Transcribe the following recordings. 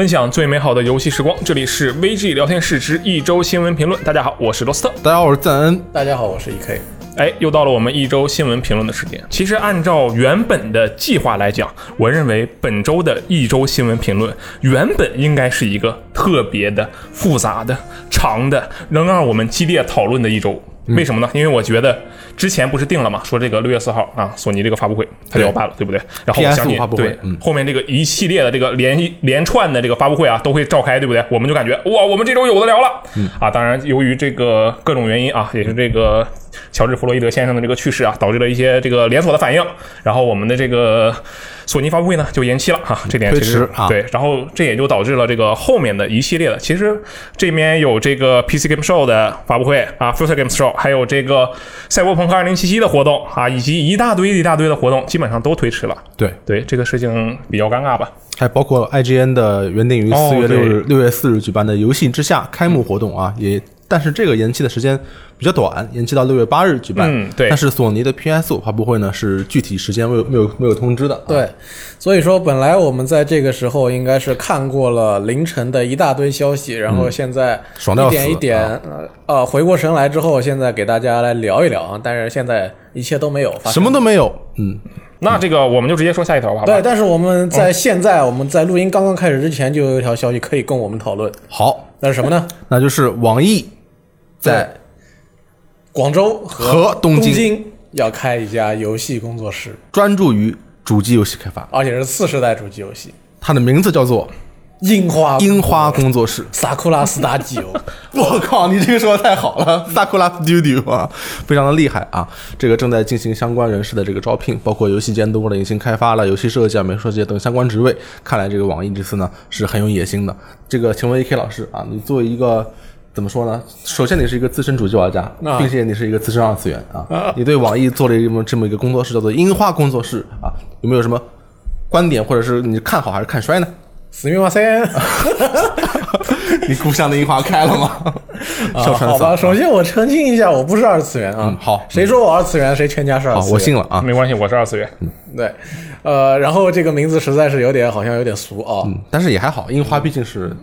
分享最美好的游戏时光，这里是 VG 聊天室之一周新闻评论。大家好，我是罗斯特。大家好，我是赞恩。大家好，我是 EK。哎，又到了我们一周新闻评论的时间。其实按照原本的计划来讲，我认为本周的一周新闻评论原本应该是一个特别的、复杂的、长的，能让我们激烈讨论的一周。为什么呢？因为我觉得之前不是定了嘛，说这个六月四号啊，索尼这个发布会它就要办了，对不对？然后我 PS5 相信对嗯后面这个一系列的这个连连串的这个发布会啊，都会召开，对不对？我们就感觉哇，我们这周有的聊了、啊！当然，由于这个各种原因啊，也是这个乔治·弗洛伊德先生的这个去世啊，导致了一些这个连锁的反应，然后我们的这个索尼发布会呢就延期了哈、这点其实对，然后这也就导致了这个后面的一系列的，其实这边有这个 PC Game Show 的发布会啊，Future Game Show，还有这个赛博朋克2077的活动啊，以及一大堆一大堆的活动，基本上都推迟了。对，对这个事情比较尴尬吧？还包括 IGN 的原定于哦四月六日、对六、月四日举办的游戏之下开幕活动啊，也但是这个延期的时间比较短，延期到六月八日举办。嗯对但是索尼的 PS 五发布会呢是具体时间没有没有没有通知的。啊，对，所以说本来我们在这个时候应该是看过了凌晨的一大堆消息，然后现在嗯爽一点一点呃呃回过神来之后，现在给大家来聊一聊啊。但是现在一切都没有发生。什么都没有。嗯，那这个我们就直接说下一条吧对，但是我们在现在我们在录音刚刚开始之前，就有一条消息可以供我们讨论，好，那是什么呢？那就是网易在广州和东京要开一家游戏工作室，专注于主机游戏开发，而且是次世代主机游戏，它的名字叫做樱花樱花工作室。萨库拉斯达基欧。我靠，你这个说的太好了，Sakura Studio 啊，非常的厉害啊！这个正在进行相关人士的这个招聘，包括游戏监督了、引擎开发了、游戏设计啊、美术设计等相关职位。看来这个网易这次呢是很有野心的。这个，请问 AK 老师啊，你作为一个怎么说呢？首先你是一个资深主机玩家，啊并且你是一个资深二次元啊，你对网易做了一么这么一个工作室叫做樱花工作室啊，有没有什么观点，或者是你看好还是看衰呢？死命哇塞！你故乡的樱花开了吗？啊，好吧，首先我澄清一下，我不是二次元啊。嗯好谁说我二次元，谁全家是二，次元。我信了啊。没关系，我是二次元。对，呃，然后这个名字实在是有点，好像有点俗啊。嗯，但是也还好，樱花毕竟是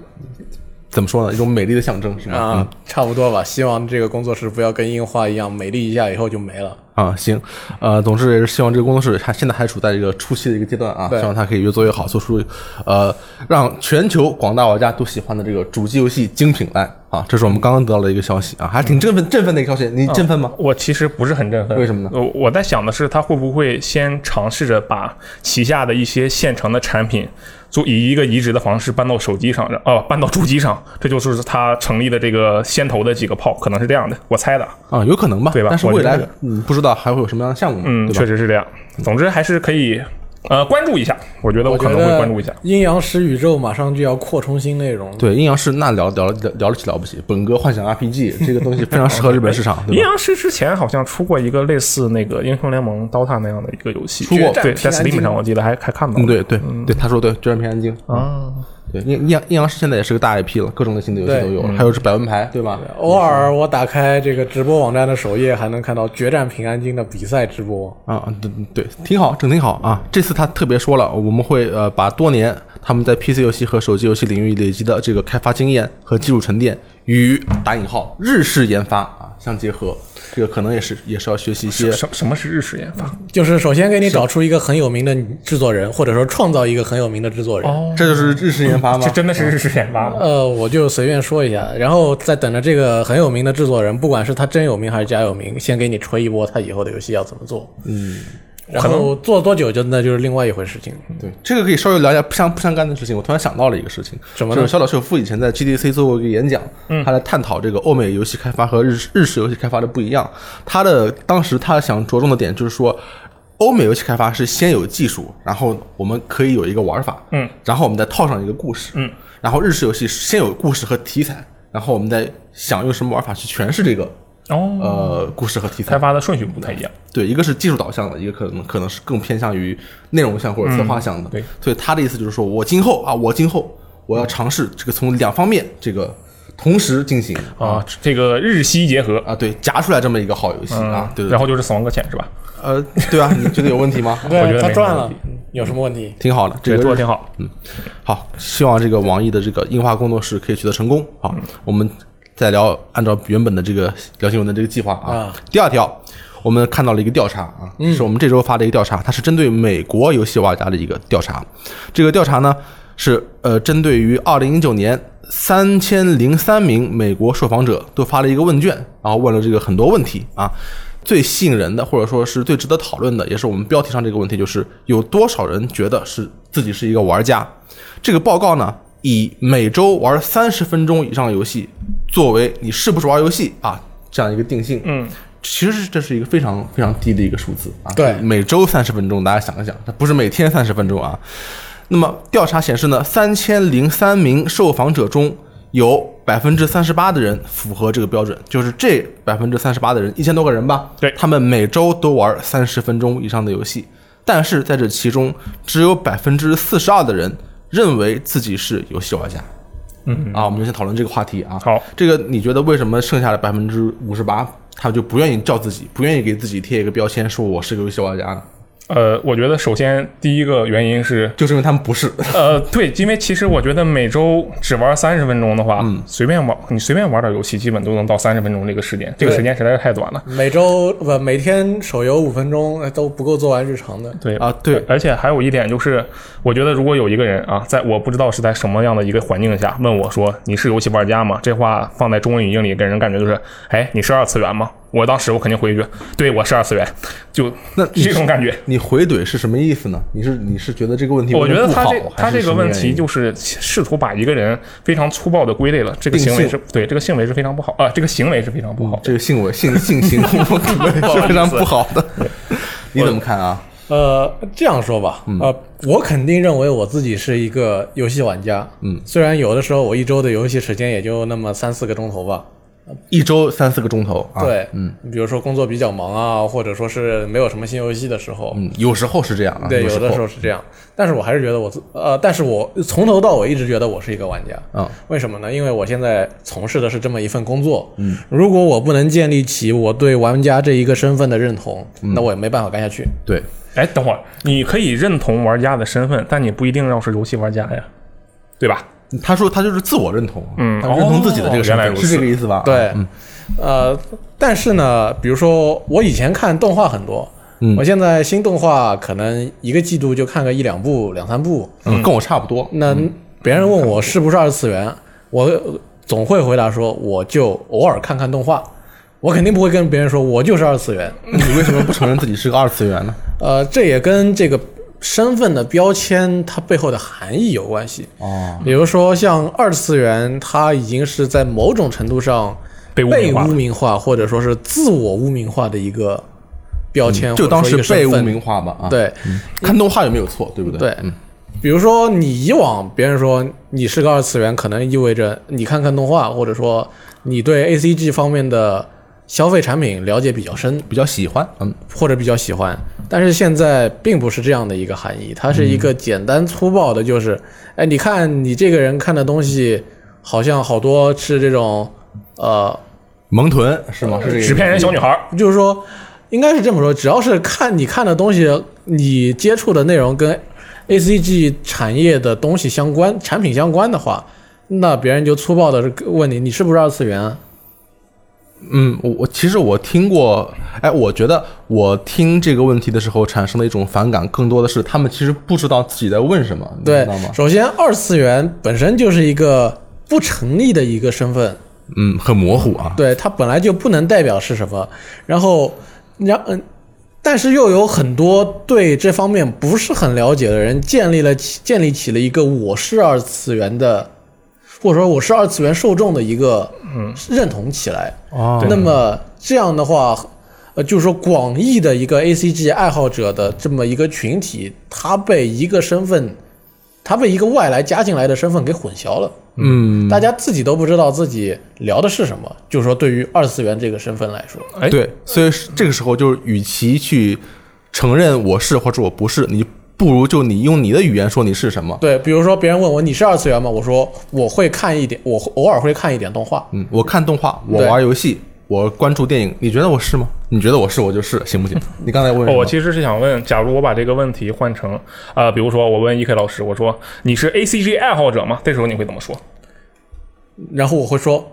怎么说呢，一种美丽的象征，是吗？啊，差不多吧。希望这个工作室不要跟樱花一样美丽一下以后就没了。啊，行，呃，总之也是希望这个工作室还现在还处在一个初期的一个阶段啊，希望它可以越做越好，做出呃让全球广大玩家都喜欢的这个主机游戏精品来啊，这是我们刚刚得到的一个消息啊，还挺振奋振奋的一个消息，你振奋吗？我其实不是很振奋，为什么呢我我在想的是，他会不会先尝试着把旗下的一些现成的产品，做以一个移植的方式搬到手机上，哦、搬到主机上，这就是他成立的这个先头的几个炮，可能是这样的，我猜的。啊，有可能吧，对吧但是未来嗯不知道还会有什么样的项目，嗯，确？实是这样。总之还是可以呃关注一下，我觉得我可能会关注一下。阴阳师宇宙马上就要扩充新内容。对，阴阳师那聊聊聊聊得起了不起，本哥幻想 RPG 这个东西非常适合日本市场，阴阳师之前好像出过一个类似那个英雄联盟 DOTA 那样的一个游戏，出过对，在 Steam 上我记得还还看到。嗯，对对对，他说对，决战平安京啊，对，阴阴阳阴阳师现在也是个大 IP 了，各种类型的游戏都有了，还有是百文牌，对吧？偶尔我打开这个直播网站的首页，还能看到《决战平安京》的比赛直播。啊，对对，挺好，整挺好啊。这次他特别说了，我们会呃把多年他们在 PC 游戏和手机游戏领域累积的这个开发经验和技术沉淀与打引号日式研发啊相结合，这个可能也是也是要学习一些什什么是日式研发？就是首先给你找出一个很有名的制作人，或者说创造一个很有名的制作人。哦，这就是日式研发吗这？真的是日式研发吗？呃，我就随便说一下，然后再等着这个很有名的制作人，不管是他真有名还是假有名，先给你吹一波他以后的游戏要怎么做。嗯，然后做多久就那就是另外一回事情。对，这个可以稍微聊一下不相不相干的事情。我突然想到了一个事情，什么呢就是小岛秀夫以前在 GDC 做过一个演讲，嗯他来探讨这个欧美游戏开发和日日式游戏开发的不一样。他的当时他想着重的点就是说，欧美游戏开发是先有技术，然后我们可以有一个玩法，嗯，然后我们再套上一个故事，嗯，然后日式游戏是先有故事和题材，然后我们再想用什么玩法去诠释这个哦，呃故事和题材开。发的顺序不太一样。对，一个是技术导向的，一个可能可能是更偏向于内容向或者策划向的。对，所以他的意思就是说，我今后啊，我今后我要尝试这个从两方面这个同时进行啊，这个日西结合啊，对，夹出来这么一个好游戏啊，对对然后就是死亡搁浅是吧？呃，对啊，你觉得有问题吗？我觉得，他赚了有什么问题？挺好的，这，个做的挺好。嗯好，希望这个网易的这个印花工作室可以取得成功。好，我们再聊按照原本的这个聊新闻的这个计划啊。啊第二条，我们看到了一个调查啊，是我们这周发的一个调查，它是针对美国游戏玩家的一个调查。这个调查呢是呃针对于二零一九年。三千零三名美国受访者都发了一个问卷，然后问了这个很多问题啊。最吸引人的，或者说是最值得讨论的，也是我们标题上这个问题，就是有多少人觉得是自己是一个玩家？这个报告呢，以每周玩三十分钟以上的游戏作为你是不是玩游戏啊这样一个定性。嗯，其实这是一个非常非常低的一个数字啊。对每周三十分钟，大家想一想，它不是每天三十分钟啊。那么调查显示呢，三千零三名受访者中有百分之三十八的人符合这个标准，就是这百分之三十八的人，一千多个人吧，对他们每周都玩三十分钟以上的游戏，但是在这其中，只有百分之四十二的人认为自己是游戏玩家。嗯啊，我们就先讨论这个话题啊。好，这个你觉得为什么剩下的百分之五十八，他就不愿意叫自己，不愿意给自己贴一个标签，说我是个游戏玩家呢？呃，我觉得首先第一个原因是，就是因为他们不是。呃，对，因为其实我觉得每周只玩三十分钟的话，嗯随便玩，你随便玩点游戏，基本都能到三十分钟这个时间，这个时间实在是太短了。每周不每天手游五分钟呃都不够做完日常的。对啊对而且还有一点就是，我觉得如果有一个人啊，在我不知道是在什么样的一个环境下问我说你是游戏玩家吗？这话放在中文语境里给人感觉就是，哎，你是二次元吗？我当时我肯定回一句，对我是二次元，就那这种感觉。你回怼是什么意思呢？你是你是觉得这个问题我觉得他这他这个问题就是试图把一个人非常粗暴的归类了，这个行为是对这个行为是非常不好啊，这个行为是非常不好的。这个行为性性行为 是非常不好的。你怎么看啊？呃，这样说吧，呃，我肯定认为我自己是一个游戏玩家。嗯，虽然有的时候我一周的游戏时间也就那么三四个钟头吧。一周三四个钟头啊？对，嗯，比如说工作比较忙啊，或者说是没有什么新游戏的时候，嗯，有时候是这样啊。对，有有的时候是这样。但是我还是觉得我自呃，但是我从头到尾一直觉得我是一个玩家。嗯，为什么呢？因为我现在从事的是这么一份工作。嗯，如果我不能建立起我对玩家这一个身份的认同，那我也没办法干下去。对，哎，等会儿你可以认同玩家的身份，但你不一定要是游戏玩家呀，对吧？他说他就是自我认同，嗯他认同自己的这个身份，是这个意思吧？对，嗯呃，但是呢，比如说我以前看动画很多，嗯我现在新动画可能一个季度就看个一两部、两三部。嗯，跟我差不多。那别人问我是不是二次元，我总会回答说，我就偶尔看看动画。我肯定不会跟别人说我就是二次元。你为什么不承认自己是个二次元呢？呃，这也跟这个身份的标签它背后的含义有关系。哦，比如说像二次元，它已经是在某种程度上被污名化。或者说是自我污名化的一个标签，就当或者说是被污名化吧啊。，对看动画有没有错，对不对？对嗯，比如说你以往别人说你是个二次元，可能意味着你看看动画，或者说你对 A C G 方面的消费产品了解比较深，比较喜欢，嗯，或者比较喜欢。但是现在并不是这样的一个含义，它是一个简单粗暴的，就是，哎，你看你这个人看的东西，好像好多是这种，呃，萌豚是吗？是这个纸片人小女孩儿，就是说，应该是这么说，只要是看你看的东西，你接触的内容跟 A C G 产业的东西相关、产品相关的话，那别人就粗暴的问你，你是不是二次元啊？嗯，我我其实我听过，哎，我觉得我听这个问题的时候产生的一种反感，更多的是他们其实不知道自己在问什么，知道吗，？首先二次元本身就是一个不成立的一个身份，嗯，很模糊啊。对它本来就不能代表是什么，然后，然嗯，但是又有很多对这方面不是很了解的人建立了起建立起了一个我是二次元的，或者说我是二次元受众的一个嗯认同起来。哦那么这样的话，呃，就是说广义的一个 A C G 爱好者的这么一个群体，他被一个身份，他被一个外来加进来的身份给混淆了。嗯，大家自己都不知道自己聊的是什么。就是说，对于二次元这个身份来说，哎，对，所以这个时候就是，与其去承认我是或者我不是，你不如就你用你的语言说你是什么。对，比如说别人问我你是二次元吗？我说我会看一点，我偶尔会看一点动画。嗯，我看动画，我玩游戏，我关注电影，你觉得我是吗？你觉得我是，我就是，行不行？你刚才问什么哦我其实是想问，假如我把这个问题换成，呃，比如说我问 E K 老师，我说你是 A C G 爱好者吗？这时候你会怎么说？然后我会说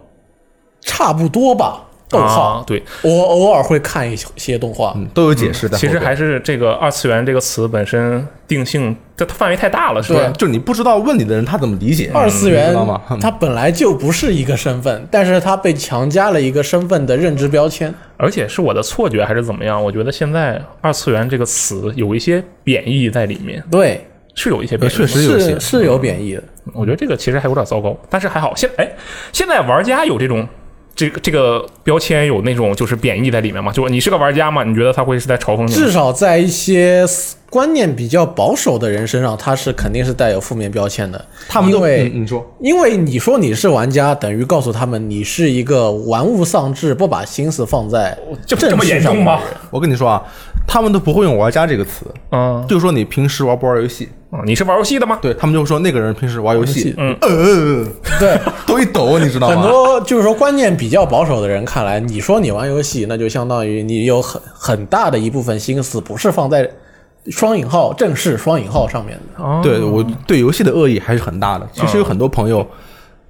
差不多吧，逗号。啊，对，我偶尔会看一些动画。嗯，都有解释的。其实还是这个二次元这个词本身定性，这它范围太大了，是吧？对就你不知道问你的人他怎么理解二次元知道吗？它本来就不是一个身份，但是它被强加了一个身份的认知标签。而且是我的错觉还是怎么样？我觉得现在二次元这个词有一些贬义在里面，对，是有一些贬义。确实有些是是有贬义的。我觉得这个其实还有点糟糕，但是还好，现哎，现在玩家有这种这个这个标签有那种就是贬义在里面吗？就是你是个玩家嘛？你觉得他会是在嘲讽你？至少在一些观念比较保守的人身上，他是肯定是带有负面标签的。他们都因为、嗯你说因为你说你是玩家，等于告诉他们你是一个玩物丧志、不把心思放在这这么正事严重吗上的人？我跟你说啊，他们都不会用“玩家”这个词，嗯，就说你平时玩不玩游戏，啊你是玩游戏的吗？对他们就会说那个人平时玩游戏，嗯，呃，对，都一抖，你知道吗？很多就是说观念比较保守的人看来，你说你玩游戏，那就相当于你有很很大的一部分心思不是放在双引号正式双引号上面的。哦对我对游戏的恶意还是很大的。其实有很多朋友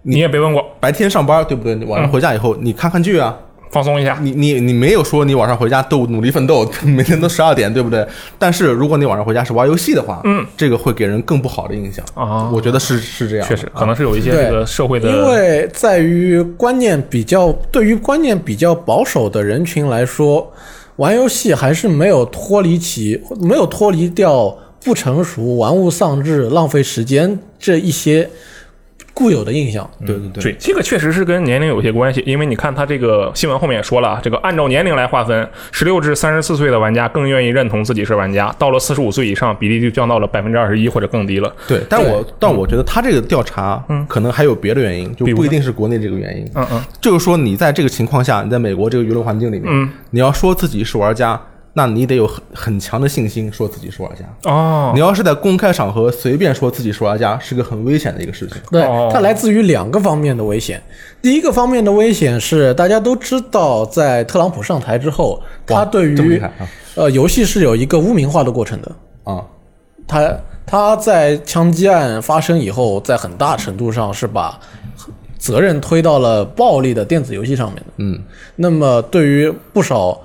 你也别问过，白天上班，对不对？晚上回家以后，你看看剧啊，放松一下。你你你没有说你晚上回家都努力奋斗，每天都十二点，对不对？但是如果你晚上回家是玩游戏的话，嗯，这个会给人更不好的印象啊我觉得是是这样，确实，可能是有一些这个社会的，因为在于观念比较，对于观念比较保守的人群来说，玩游戏还是没有脱离起，没有脱离掉不成熟、玩物丧志、浪费时间这一些固有的印象。对对对。对，这个确实是跟年龄有些关系，因为你看他这个新闻后面也说了啊，这个按照年龄来划分，十六至三十四岁的玩家更愿意认同自己是玩家，到了四十五岁以上，比例就降到了百分之二十一或者更低了。对，但我但我觉得他这个调查，嗯可能还有别的原因，就不一定是国内这个原因。嗯嗯，就是说，你在这个情况下，你在美国这个舆论环境里面，嗯你要说自己是玩家，那你得有很很强的信心说自己是玩家。哦你，要是在公开场合随便说自己是玩家，是个很危险的一个事情。对哦，它来自于两个方面的危险。第一个方面的危险是，大家都知道，在特朗普上台之后，他对于呃游戏是有一个污名化的过程的。啊！他他在枪击案发生以后，在很大程度上是把责任推到了暴力的电子游戏上面的。嗯，那么对于不少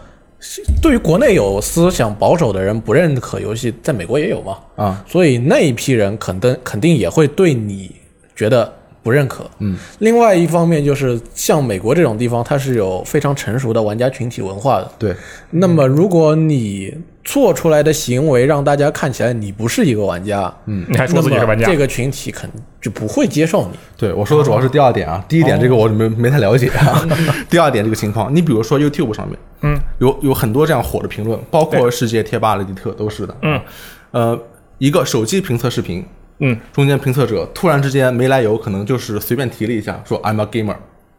对于国内有思想保守的人不认可游戏，在美国也有嘛啊，所以那一批人肯定肯定也会对你觉得不认可。嗯，另外一方面就是像美国这种地方，它是有非常成熟的玩家群体文化的。对，那么，如果你做出来的行为让大家看起来你不是一个玩家，嗯，你还说自己是玩家这个群体肯就不会接受你。对，我说的主要是第二点啊，第一点这个我没没太了解啊。第二点这个情况，你比如说 YouTube 上面，嗯，有有很多这样火的评论，包括世界贴吧、雷迪特都是的。嗯，呃，一个手机评测视频，嗯中间评测者突然之间没来由，可能就是随便提了一下，说 I'm a gamer，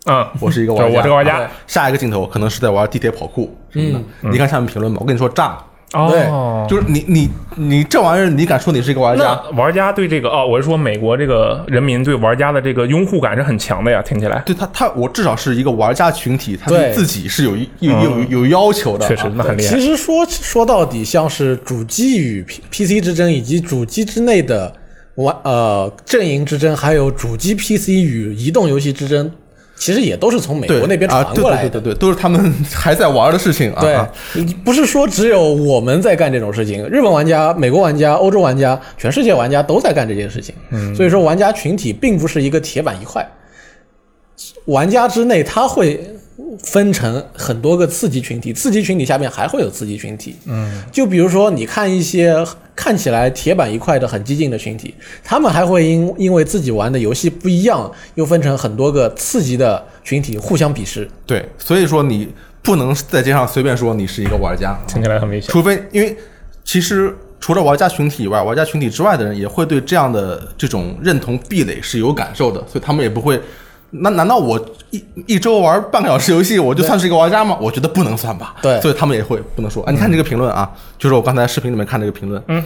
嗯，我是一个玩家，我是个玩家啊下一个镜头可能是在玩地铁跑酷什么的。你看下面评论吧，我跟你说炸了，哦，就是你你你这玩意儿，你敢说你是一个玩家？玩家对这个哦，我是说美国这个人民对玩家的这个拥护感是很强的呀，听起来对他，他我至少是一个玩家群体，他对对自己是有一有有有要求的啊。确实那很厉害其。实说说到底，像是主机与 P P C 之争，以及主机之内的玩呃阵营之争，还有主机 P C 与移动游戏之争，其实也都是从美国那边传过来的。对对对对，都是他们 还在玩的事情啊。对啊，不是说只有我们在干这种事情，日本玩家、美国玩家、欧洲玩家、全世界玩家都在干这件事情。嗯，所以说玩家群体并不是一个铁板一块，玩家之内他会分成很多个次级群体，次级群体下面还会有次级群体。嗯，就比如说你看一些看起来铁板一块的很激进的群体，他们还会因因为自己玩的游戏不一样，又分成很多个次级的群体互相鄙视。对，所以说你不能在街上随便说你是一个玩家，听起来很危险。除非因为其实除了玩家群体以外，玩家群体之外的人也会对这样的这种认同壁垒是有感受的，所以他们也不会。那难道我一一周玩半个小时游戏，我就算是一个玩家吗？我觉得不能算吧。对所以他们也会不能说。啊，你看这个评论啊，就是我刚才视频里面看这个评论，嗯，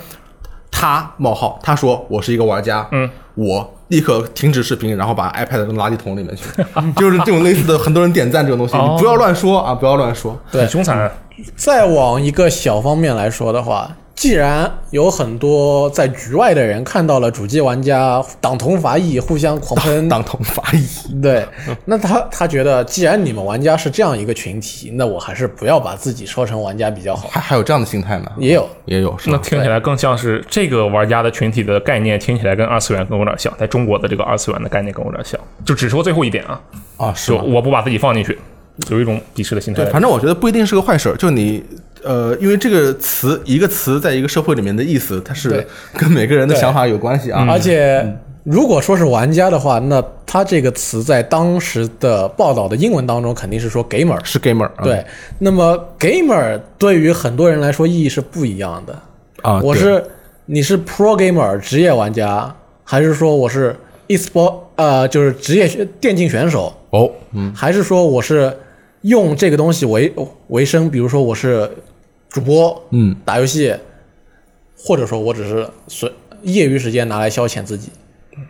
他冒号他说我是一个玩家，嗯，我立刻停止视频，然后把 iPad 扔垃圾桶里面去，就是这种类似的，很多人点赞这种东西，哦你不要乱说啊，不要乱说。对凶残。再往一个小方面来说的话，既然有很多在局外的人看到了主机玩家党同伐异，互相狂喷，党同伐异，对，那他他觉得，既然你们玩家是这样一个群体，那我还是不要把自己说成玩家比较好。还还有这样的心态呢？也有，也有是？那听起来更像是这个玩家的群体的概念，听起来跟二次元跟我有点像，在中国的这个二次元的概念跟我有点像。就只说最后一点啊，啊，是我不把自己放进去，有一种鄙视的心态对，。反正我觉得不一定是个坏事儿。就你呃，因为这个词一个词在一个社会里面的意思，它是跟每个人的想法有关系啊。而且如果说是玩家的话，那他这个词在当时的报道的英文当中肯定是说 gamer。是 gamer 啊对，那么 gamer 对于很多人来说意义是不一样的。啊，我是你是 pro gamer 职业玩家，还是说我是 e-sport 呃就是职业电竞选手，哦，嗯，还是说我是用这个东西为为生？比如说我是主播，嗯，打游戏，或者说我只是随业余时间拿来消遣自己。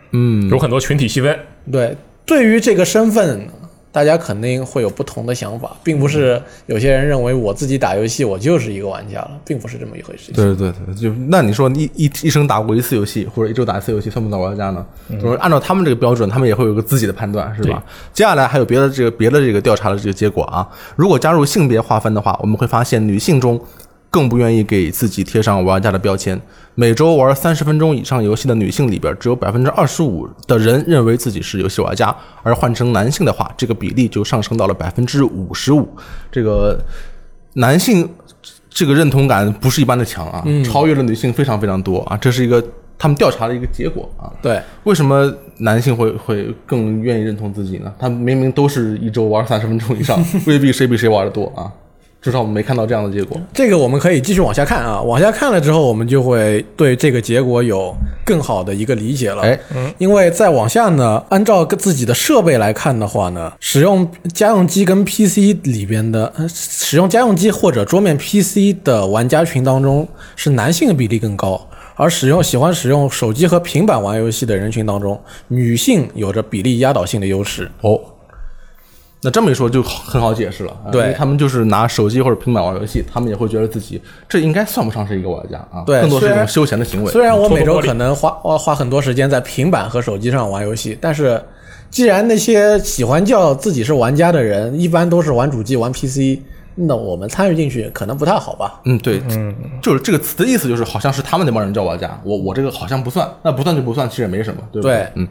嗯，有很多群体细分，对，对于这个身份，大家肯定会有不同的想法，并不是有些人认为我自己打游戏我就是一个玩家了，并不是这么一回事。对对对，就那你说一一一生打过一次游戏，或者一周打一次游戏，算不算玩家呢？就是按照他们这个标准，他们也会有个自己的判断，是吧？接下来还有别的这个别的这个调查的这个结果啊。如果加入性别划分的话，我们会发现女性中更不愿意给自己贴上玩家的标签。每周玩三十分钟以上游戏的女性里边，只有百分之二十五的人认为自己是游戏玩家，而换成男性的话，这个比例就上升到了百分之五十五。这个男性这个认同感不是一般的强啊，超越了女性非常非常多啊，这是一个他们调查的一个结果啊。对，为什么男性会会更愿意认同自己呢？他们明明都是一周玩三十分钟以上，未必谁比谁玩的多啊。至少我们没看到这样的结果。这个我们可以继续往下看啊，往下看了之后，我们就会对这个结果有更好的一个理解了。哎，因为再往下呢，按照自己的设备来看的话呢，使用家用机跟 PC 里边的，呃使用家用机或者桌面 PC 的玩家群当中，是男性的比例更高。而使用喜欢使用手机和平板玩游戏的人群当中，女性有着比例压倒性的优势。哦，那这么一说就好很好解释了。啊对他们就是拿手机或者平板玩游戏，他们也会觉得自己这应该算不上是一个玩家啊，对更多是一种休闲的行为。虽然我每周可能花花花很多时间在平板和手机上玩游戏，但是既然那些喜欢叫自己是玩家的人，一般都是玩主机、玩 PC，那我们参与进去可能不太好吧？嗯，对，嗯就是这个词的意思，就是好像是他们那帮人叫玩家，我我这个好像不算，那不算就不算，其实也没什么，对不对嗯，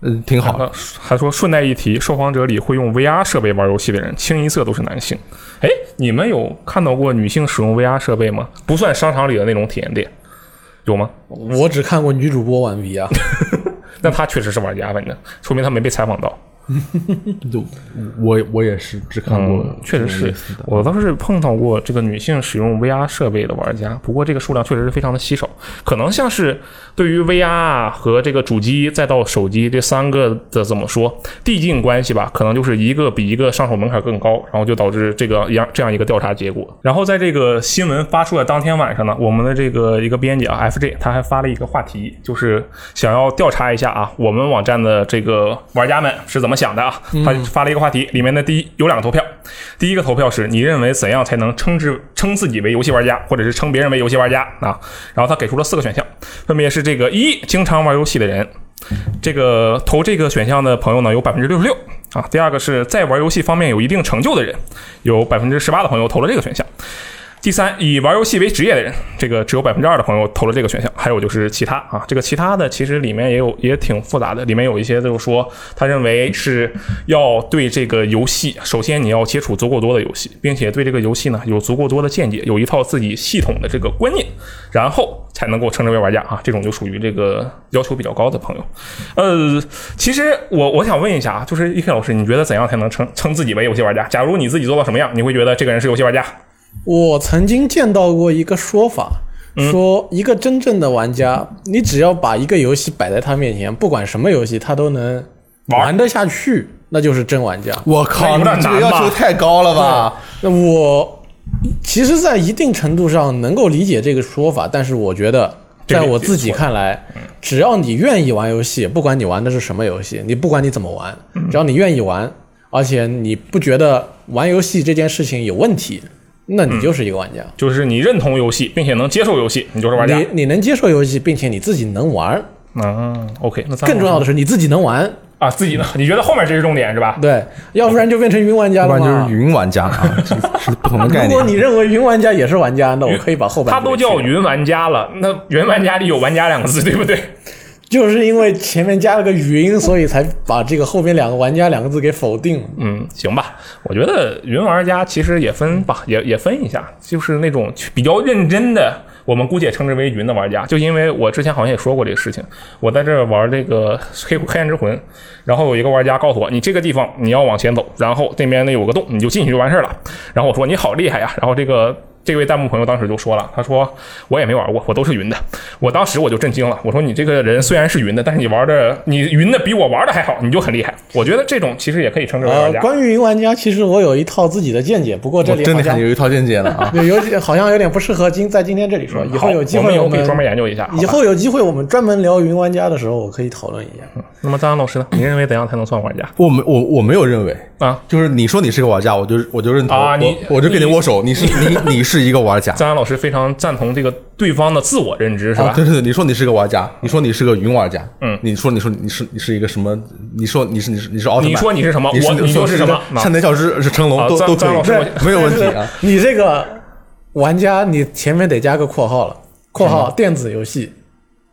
嗯，挺好。的还说顺带一提，受访者里会用 VR 设备玩游戏的人，清一色都是男性。哎，你们有看到过女性使用 VR 设备吗？不算商场里的那种体验店，有吗？我只看过女主播玩 VR，那她确实是玩家，反正说明她没被采访到。就我我也是只看过嗯，确实是我倒是碰到过这个女性使用 VR 设备的玩家，不过这个数量确实是非常的稀少，可能像是对于 VR 啊和这个主机再到手机这三个的怎么说递进关系吧，可能就是一个比一个上手门槛更高，然后就导致这个一样这样一个调查结果。然后在这个新闻发出的当天晚上呢，我们的这个一个编辑啊 FJ 他还发了一个话题，就是想要调查一下啊我们网站的这个玩家们是怎么想的啊。他发了一个话题，里面的第一有两个投票，第一个投票是你认为怎样才能称之称自己为游戏玩家，或者是称别人为游戏玩家啊？然后他给出了四个选项，分别是这个一经常玩游戏的人，这个投这个选项的朋友呢有百分之六十六啊。第二个是在玩游戏方面有一定成就的人，有百分之十八的朋友投了这个选项。第三，以玩游戏为职业的人，这个只有百分之二的朋友投了这个选项，还有就是其他啊，这个其他的其实里面也有也挺复杂的，里面有一些就是说，他认为是要对这个游戏，首先你要接触足够多的游戏，并且对这个游戏呢有足够多的见解，有一套自己系统的这个观念，然后才能够称之为玩家啊，这种就属于这个要求比较高的朋友。呃，其实我我想问一下啊，就是 E K 老师，你觉得怎样才能称称自己为游戏玩家？假如你自己做到什么样，你会觉得这个人是游戏玩家？我曾经见到过一个说法，说一个真正的玩家，你只要把一个游戏摆在他面前，不管什么游戏，他都能玩玩。得下去，那就是真玩家。我靠，那这个要求太高了吧？那我其实，在一定程度上能够理解这个说法，但是我觉得在我自己看来，只要你愿意玩游戏，不管你玩的是什么游戏，你不管你怎么玩，嗯只要你愿意玩，而且你不觉得玩游戏这件事情有问题，那嗯你就是一个玩家。就是你认同游戏，并且能接受游戏，你就是玩家你。你能接受游戏，并且你自己能玩，嗯，OK，那咱更重要的是你自己能玩。啊，自己呢？你觉得后面这是重点是吧？对，要不然就变成云玩家要不了嘛。然就是云玩家啊，是不同的概念如果。你认为云玩家也是玩家，那我可以把后半他都叫云玩家了，那云玩家里有“玩家”两个字，对不对？就是因为前面加了个云，所以才把这个后边两个玩家两个字给否定了。嗯，行吧。我觉得云玩家其实也分吧，也也分一下，就是那种比较认真的，我们姑且称之为云的玩家。就因为我之前好像也说过这个事情，我在这玩这个黑黑暗之魂，然后有一个玩家告诉我，你这个地方你要往前走，然后这边那有个洞，你就进去就完事儿了。然后我说你好厉害呀，然后这个。这位弹幕朋友当时就说了，他说我也没玩过，我都是云的。我当时我就震惊了，我说你这个人虽然是云的，但是你玩的你云的比我玩的还好，你就很厉害。我觉得这种其实也可以称之为呃玩，家。关于云玩家，其实我有一套自己的见解，不过这里真的看有一套见解了啊！有有好像有点不适合今在今天这里说，以后有机会我们专门研究一下。以后有机会我们专门聊云玩家的时候，我可以讨论一下。那么张安老师呢？你认为怎样才能算玩家我没我我没有认为，啊？就是你说你是个玩家，我就我就认同啊你我我就跟你你握手，你是你你是一个玩家。张安老师非常赞同这个对方的自我认知，是吧？啊，对对对，你说你是个玩家，你说你是个云玩家，嗯你说你说你是你是一个什么？你说你是你是你是奥特曼，你说你是什么你是我你说是什么啊山田孝之是成龙啊都都可以张张老师，没有问题啊。你这个玩家，你前面得加个括号了，括号电子游戏，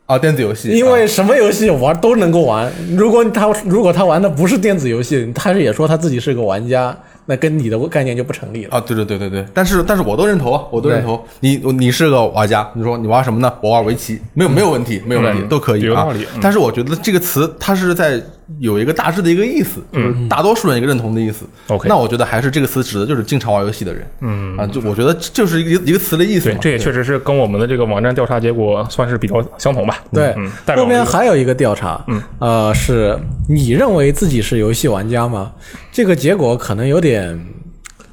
啊，电子游戏，因为什么游戏玩都能够玩。如果他如果他玩的不是电子游戏，他是也说他自己是个玩家，那跟你的概念就不成立了。啊，对对对对对，但是但是我都认同啊，我都认同。你你是个玩家，你说你玩什么呢？我玩围棋，没有没有问题，没有问题，嗯都可以啊有道理嗯。但是我觉得这个词它是在有一个大致的一个意思，就是大多数人一个认同的意思。嗯 OK 那我觉得还是这个词指的就是经常玩游戏的人。嗯啊，就我觉得就是一个一个词的意思对嘛。，这也确实是跟我们的这个网站调查结果算是比较相同吧。对，嗯，代表后面这个还有一个调查，嗯，呃，是你认为自己是游戏玩家吗？这个结果可能有点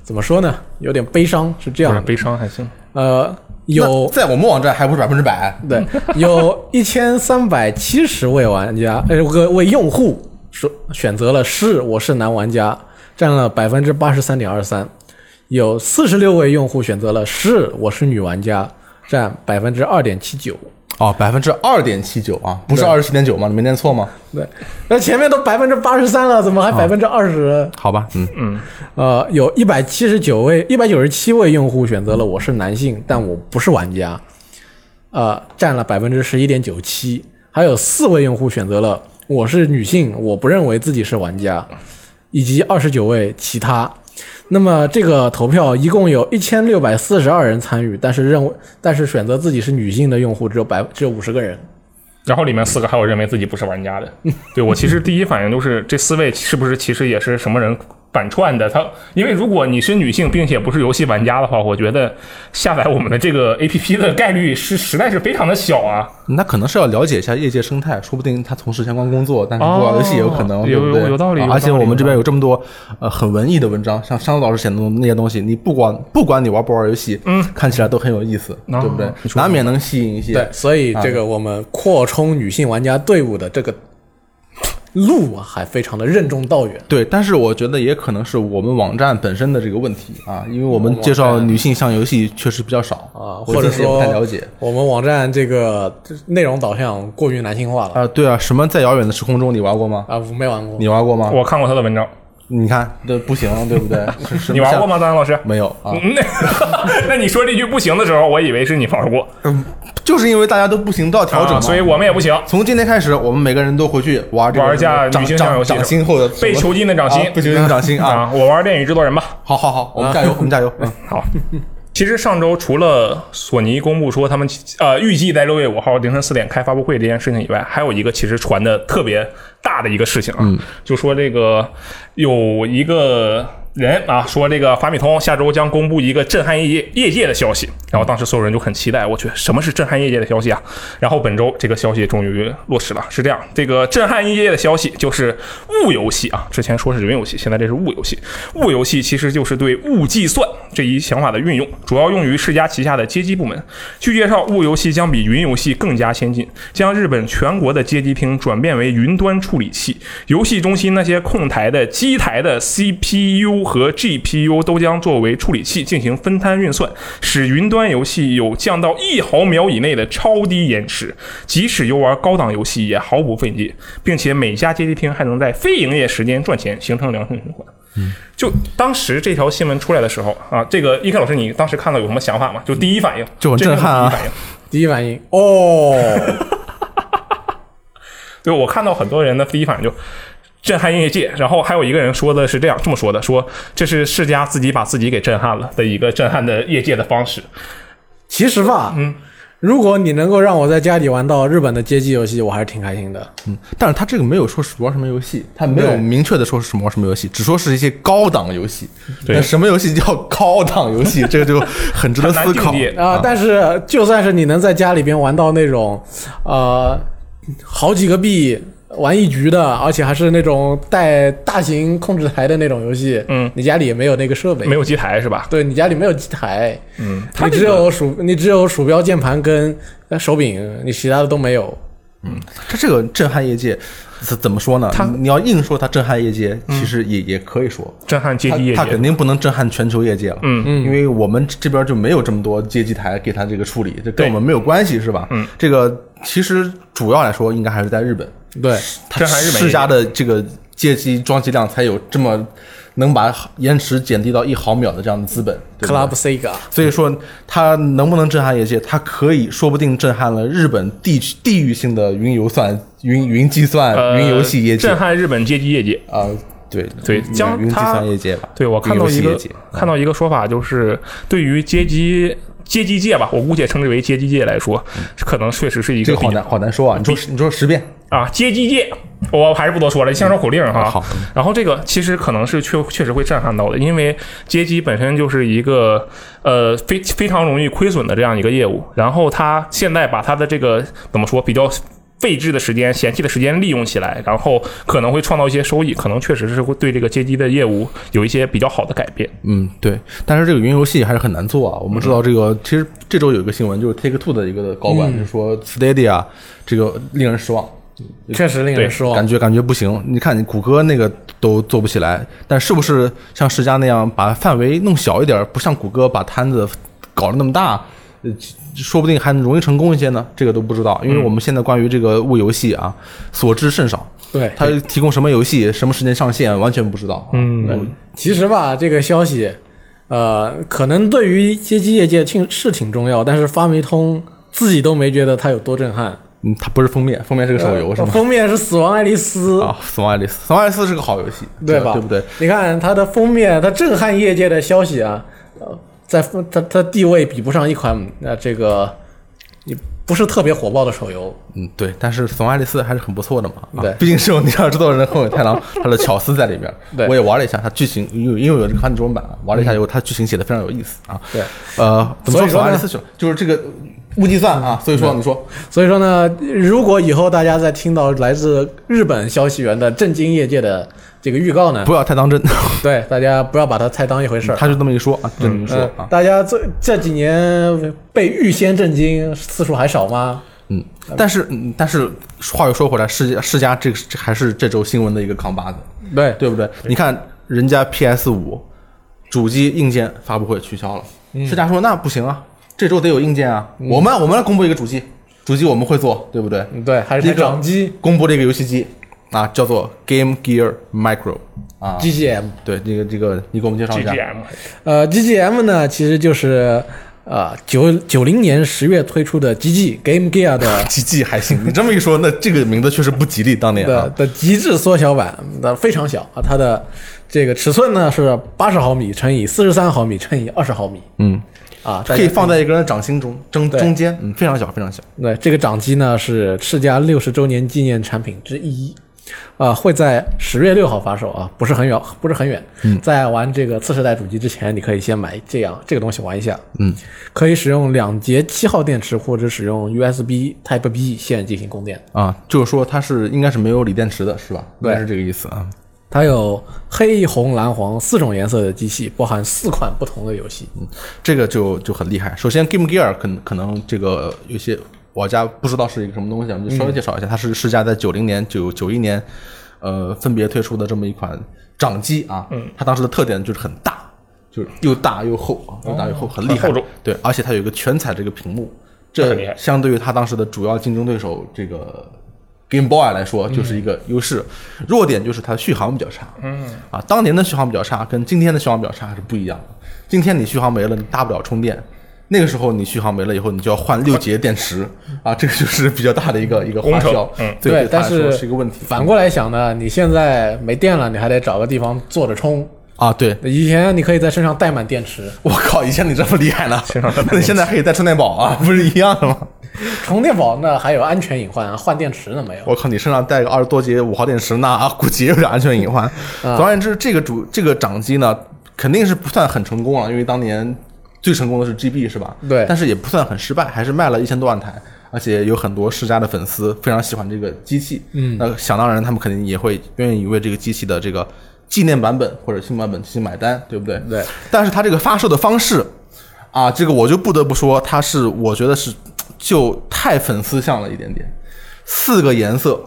怎么说呢？有点悲伤，是这样的。悲伤还行。呃，那有在我们网站还不是百分之百。对，有一千三百七十位玩家，呃，个位用户说选择了是我是男玩家，占了百分之八十三点二三。有四十六位用户选择了是我是女玩家，占百分之二点七九。哦，百分之二点七九啊，不是对二十七点九吗？你没念错吗？对，那前面都百分之八十三了，怎么还百分之二十？好吧，嗯嗯，呃，有一百七十九位、一百九十七位用户选择了我是男性，但我不是玩家，呃，占了百分之十一点九七。还有四位用户选择了我是女性，我不认为自己是玩家，以及二十九位其他。那么这个投票一共有一千六百四十二人参与，但是认为但是选择自己是女性的用户只有百只有五十个人。然后里面四个还有认为自己不是玩家的。对我其实第一反应就是这四位是不是其实也是什么人反串的？他因为如果你是女性并且不是游戏玩家的话，我觉得下载我们的这个 A P P 的概率是实在是非常的小啊。那可能是要了解一下业界生态，说不定他从事相关工作，但是不玩游戏也有可能，哦对不对？有有道理有道理啊而且我们这边有这么多呃很文艺的文章，像山子老师写的那些东西，你不管不管你玩不玩游戏，嗯，看起来都很有意思，哦对不对难免能吸引一些。对，所以这个我们扩充女性玩家队伍的这个路啊，还非常的任重道远。对，但是我觉得也可能是我们网站本身的这个问题啊，因为我们介绍女性向游戏确实比较少啊，或者说不太了解。我们网站这个内容导向过于男性化了啊，对啊，什么在遥远的时空中你玩过吗？啊，我没玩过。你玩过吗？我看过他的文章，你看这不行，对不对？你玩过吗，张老师？没有啊，嗯，那那你说这句不行的时候，我以为是你玩过就是因为大家都不行，都要调整所以我们也不行。从今天开始，我们每个人都回去玩这个玩一下掌女性向掌游戏掌心后的被囚禁的掌心啊被囚禁的掌心啊！啊，我玩电影制作人吧。好好好，我们加油，我们加油！嗯好，其实上周除了索尼公布说他们呃预计在六月五号凌晨四点开发布会这件事情以外，还有一个其实传的特别大的一个事情啊，就说这个有一个人啊说这个法米通下周将公布一个震撼业界业界的消息，然后当时所有人就很期待，我去，什么是震撼业界的消息啊？然后本周这个消息终于落实了，是这样，这个震撼业界的消息就是物游戏啊，之前说是云游戏，现在这是物游戏。物游戏其实就是对物计算这一想法的运用，主要用于世嘉旗下的街机部门。据介绍，物游戏将比云游戏更加先进，将日本全国的街机厅转变为云端处理器，游戏中心那些控台的机台的 CPU 和 GPU 都将作为处理器进行分摊运算，使云端游戏有降到一毫秒以内的超低延迟，即使游玩高档游戏也毫不费劲，并且每家街机厅还能在非营业时间赚钱，形成良性循环。嗯就当时这条新闻出来的时候啊，这个一开老师，你当时看到有什么想法吗？就第一反应就很震撼啊第一反应。第一反应哦，对我看到很多人的第一反应就震撼业界，然后还有一个人说的是这样这么说的，说这是世嘉自己把自己给震撼了的一个震撼的业界的方式。其实吧，嗯，如果你能够让我在家里玩到日本的街机游戏，我还是挺开心的。嗯，但是他这个没有说是玩什么游戏，他没有明确的说是什么玩什么游戏，只说是一些高档游戏。对那什么游戏叫高档游戏？这个就很值得思考啊、但是就算是你能在家里边玩到那种，呃，好几个币玩一局的，而且还是那种带大型控制台的那种游戏，嗯，你家里也没有那个设备，没有机台是吧？对你家里没有机台，嗯，他你只有鼠，你只有鼠标、键盘跟呃手柄，你其他的都没有。嗯它这个震撼业界怎怎么说呢？它你要硬说它震撼业界，其实也也可以说，震撼街它机业界它肯。定不能震撼全球业界了。嗯嗯，因为我们这边就没有这么多街机台给它这个处理，这跟我们没有关系，是吧？嗯，这个其实主要来说应该还是在日本，对，它震撼日本世嘉的这个街机装机量才有这么能把延迟减低到一毫秒的这样的资本。对 Club Sega，所以说，它能不能震撼业界？它可以说不定震撼了日本地区地域性的云游算、云云计算、呃云游戏业界震撼日本街机业界。啊、对对云云计将它算业界吧。对我看到一个看到一个说法，就是对于街机街机界吧，我姑且称之为街机界来说，可能确实是一个这个好难好难说啊！你说你说十遍，啊，街机界，我还是不多说了，像绕口令哈。好，然后这个其实可能是确确实会震撼到的，因为街机本身就是一个呃非非常容易亏损的这样一个业务，然后它现在把它的这个怎么说比较。废置的时间、嫌弃的时间利用起来，然后可能会创造一些收益，可能确实是会对这个街机的业务有一些比较好的改变。嗯，对。但是这个云游戏还是很难做啊。我们知道这个，其实这周有一个新闻，就是 Take Two 的一个高管就说 Stadia 这个令人失望。确实令人失望感。觉感觉不行。你看，你谷歌那个都做不起来，但是不是像世嘉那样把范围弄小一点，不像谷歌把摊子搞得那么大，呃，说不定还容易成功一些呢？这个都不知道，因为我们现在关于这个物游戏啊，所知甚少。对，它提供什么游戏、什么时间上线，完全不知道。嗯，其实吧，这个消息，呃，可能对于街机业界挺是挺重要，但是发没通自己都没觉得它有多震撼。嗯，它不是封面，封面是个手游，是吗？呃封面是《死亡爱丽丝》啊，死亡爱丽丝，死亡爱丽丝是个好游戏，对吧？对不对？？你看它的封面，它震撼业界的消息啊，呃，在它它地位比不上一款呃这个你不是特别火爆的手游。嗯，对，但是死亡爱丽丝还是很不错的嘛。啊对毕竟是有你要知道人后尾太郎他的巧思在里边。对我也玩了一下，它剧情因为因为有这个中文版，玩了一下以后，它剧情写的非常有意思啊。对，呃，怎么说死所以说呢亡爱丽丝就是就是这个物计算啊，所以说你说。所以说呢，如果以后大家在听到来自日本消息源的震惊业界的这个预告呢，不要太当真，对大家不要把它太当一回事儿。他就这么一说啊，这么一说呃啊，大家这这几年被预先震惊次数还少吗？嗯，但是嗯但是话又说回来，世嘉世嘉这还是这周新闻的一个扛把子，对。对不对？你看人家 PS 五主机硬件发布会取消了，嗯。世嘉说那不行啊，这周得有硬件啊，我们我们来公布一个主机，主机我们会做，对不对？对，还是台一个掌机公布这个游戏机啊，叫做 Game Gear Micro 啊，GGM。对这个这个你给我们介绍一下。GGM 呃，GGM 呢，其实就是呃九九零年十月推出的 GG Game Gear 的 GG 还行，你这么一说，那这个名字确实不吉利。当年的啊，的极致缩小版的非常小啊，它的这个尺寸呢是八十毫米乘以四十三毫米乘以二十毫米嗯，啊，可以放在一个人的掌心中中中间，嗯，非常小，非常小。对这个掌机呢是世嘉六十周年纪念产品之一呃，会在十月六号发售啊，不是很远，不是很远。嗯，在玩这个次世代主机之前，你可以先买这样这个东西玩一下。嗯，可以使用两节七号电池或者使用 USB Type B 线进行供电。啊，就是说它是应该是没有锂电池的，是吧？应该是这个意思啊。它有黑、红、蓝、黄四种颜色的机器，包含四款不同的游戏。嗯这个就就很厉害。首先，Game Gear 可能可能这个有些玩家不知道是一个什么东西，我们就稍微介绍一下，它是世嘉在九零年、九九一年，呃，分别推出的这么一款掌机啊。嗯，它当时的特点就是很大，就是又大又厚啊，又大又厚，很厉害。很厚重对，而且它有一个全彩这个屏幕，这相对于它当时的主要竞争对手这个 Game Boy 来说，就是一个优势。弱点就是它的续航比较差。嗯啊，当年的续航比较差，跟今天的续航比较差是不一样的。今天你续航没了，你大不了充电。那个时候你续航没了以后，你就要换六节电池啊，这个就是比较大的一个一个花销。嗯对，对但是是一个问题。反过来想呢，你现在没电了，你还得找个地方坐着充。啊，对，以前你可以在身上带满电池，我靠，以前你这么厉害呢？身上带满那你现在可以带充电宝啊，不是一样的吗？充电宝那还有安全隐患，换电池呢没有。我靠，你身上带个二十多节五号电池，那啊估计也有点安全隐患。总而言之，这个主这个掌机呢，肯定是不算很成功了，因为当年最成功的是 GB 是吧？对但是也不算很失败，还是卖了一千多万台，而且有很多世家的粉丝非常喜欢这个机器。嗯，那想当然，他们肯定也会愿意为这个机器的这个纪念版本或者新版本进行买单，对不对？对。但是它这个发售的方式啊，这个我就不得不说，它是我觉得是就太粉丝像了一点点，四个颜色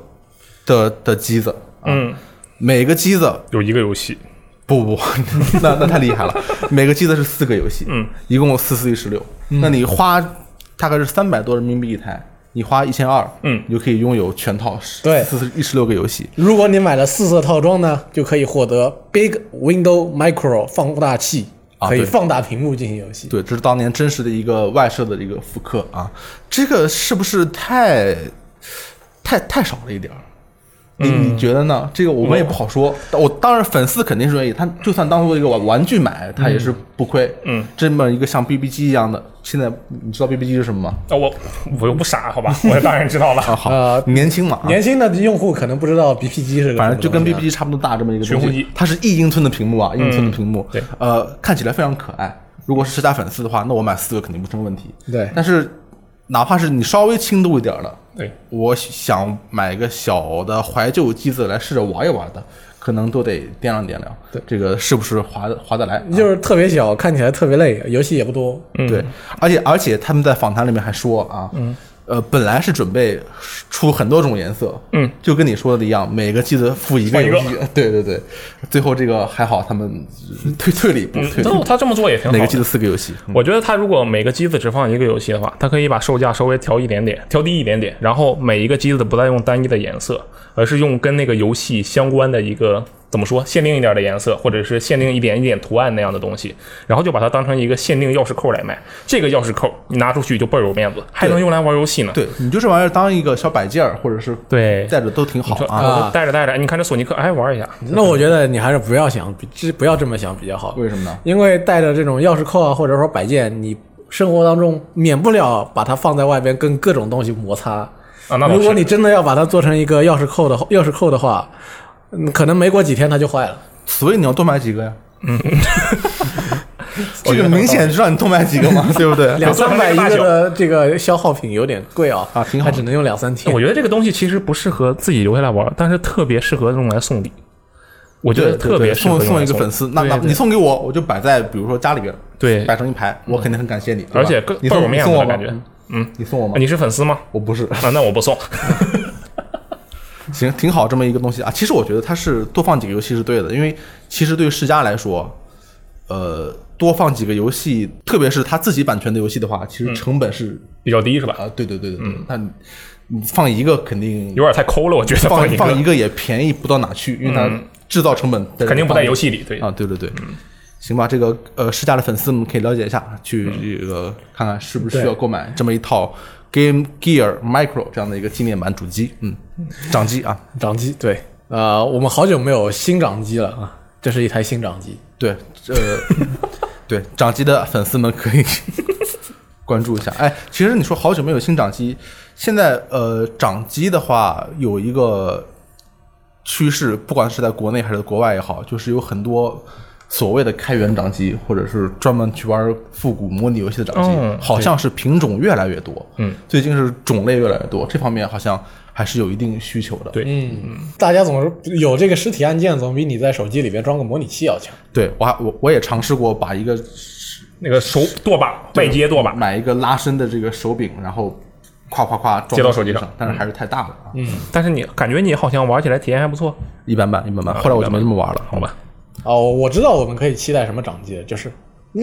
的的机子，啊、嗯，每个机子有一个游戏，不不，那那太厉害了，每个机子是四个游戏，嗯，一共四四一十六，那你花大概是三百多人民币一台，你花一千二，嗯你就可以拥有全套对四四一十六个游戏，如果你买了四色套装呢，就可以获得 Big Window Micro 放大器，可以放大屏幕进行游戏。对，这是当年真实的一个外设的一个复刻啊，这个是不是太太太少了一点儿？你你觉得呢？这个我们也不好说。我当然粉丝肯定是愿意，他就算当做一个玩玩具买，他也是不亏。嗯，这么一个像 BB 机一样的，现在你知道 BB 机是什么吗？啊，我我又不傻，好吧，我当然知道了。啊，好，呃年轻嘛，啊年轻的用户可能不知道 BB 机是反正就跟 BB 机差不多大这么一个东西寻呼机，它是一英寸的屏幕啊，一英寸的屏幕，对呃，看起来非常可爱。如果是世嘉粉丝的话，那我买四个肯定不成问题。对但是哪怕是你稍微轻度一点的，对，我想买一个小的怀旧机子来试着玩一玩的，可能都得掂量掂量，对。这个是不是划得划得来？就是特别小，看起来特别累，游戏也不多。嗯。对，而且而且他们在访谈里面还说啊，嗯，呃，本来是准备出很多种颜色，嗯，就跟你说的一样，每个机子付一个游戏，对对对，最后这个还好，他们退退了一步，退了一步，他他这么做也挺好的。每个机子四个游戏，嗯我觉得他如果每个机子只放一个游戏的话，他可以把售价稍微调一点点，调低一点点，然后每一个机子不再用单一的颜色，而是用跟那个游戏相关的一个怎么说限定一点的颜色，或者是限定一点一点图案那样的东西，然后就把它当成一个限定钥匙扣来卖。这个钥匙扣你拿出去就倍儿有面子，还能用来玩游戏呢。对你就这玩意儿当一个小摆件儿，或者是对，带着都挺好啊。带着带着，哎你看这索尼克，哎玩一下，那我觉得你还是不要想，不要这么想比较好。为什么呢？因为带着这种钥匙扣啊，或者说摆件，你生活当中免不了把它放在外边跟各种东西摩擦。啊，那如果你真的要把它做成一个钥匙扣的钥匙扣的话，嗯，可能没过几天它就坏了。所以你要多买几个呀。嗯，这个明显知道你多买几个嘛，对不对？两三百一个的这个消耗品有点贵啊，啊挺好还只能用两三天我。觉得这个东西其实不适合自己留下来玩，但是特别适合用来送礼。我觉得特别适合送一个粉丝，那那你送给我，我就摆在比如说家里边，对摆成一排，我肯定很感谢你，而且更你送倍儿有面我感觉。嗯，你送我吗啊？你是粉丝吗？我不是，啊，那我不送。行，挺好这么一个东西啊。其实我觉得它是多放几个游戏是对的，因为其实对于世嘉来说，呃，多放几个游戏，特别是他自己版权的游戏的话，其实成本是比较低是吧？啊，对对对对对，那你你放一个肯定有点太抠了，我觉得放一放一个也便宜不到哪去，因为它制造成本肯定不在游戏里。对，啊，对对对，行吧，这个呃，世嘉的粉丝们可以了解一下，去这个看看是不是需要购买这么一套 Game Gear Micro 这样的一个纪念版主机，嗯，掌机啊，掌机对，呃，我们好久没有新掌机了啊，这是一台新掌机。对，呃，对，掌机的粉丝们可以关注一下。哎，其实你说好久没有新掌机，现在呃，掌机的话有一个趋势，不管是在国内还是国外也好，就是有很多所谓的开源掌机，或者是专门去玩复古模拟游戏的掌机，嗯好像是品种越来越多。嗯，最近是种类越来越多，这方面好像还是有一定需求的。对嗯，大家总是有这个实体按键，总比你在手机里边装个模拟器要强。对我还我我也尝试过把一个那个手舵把外接舵把，买一个拉伸的这个手柄，然后夸夸夸装接到手机上上，但是还是太大了啊，嗯，但是你感觉你好像玩起来体验还不错，一般般一般般。后来我就没这么玩了，好吧？哦，我知道我们可以期待什么掌机，就是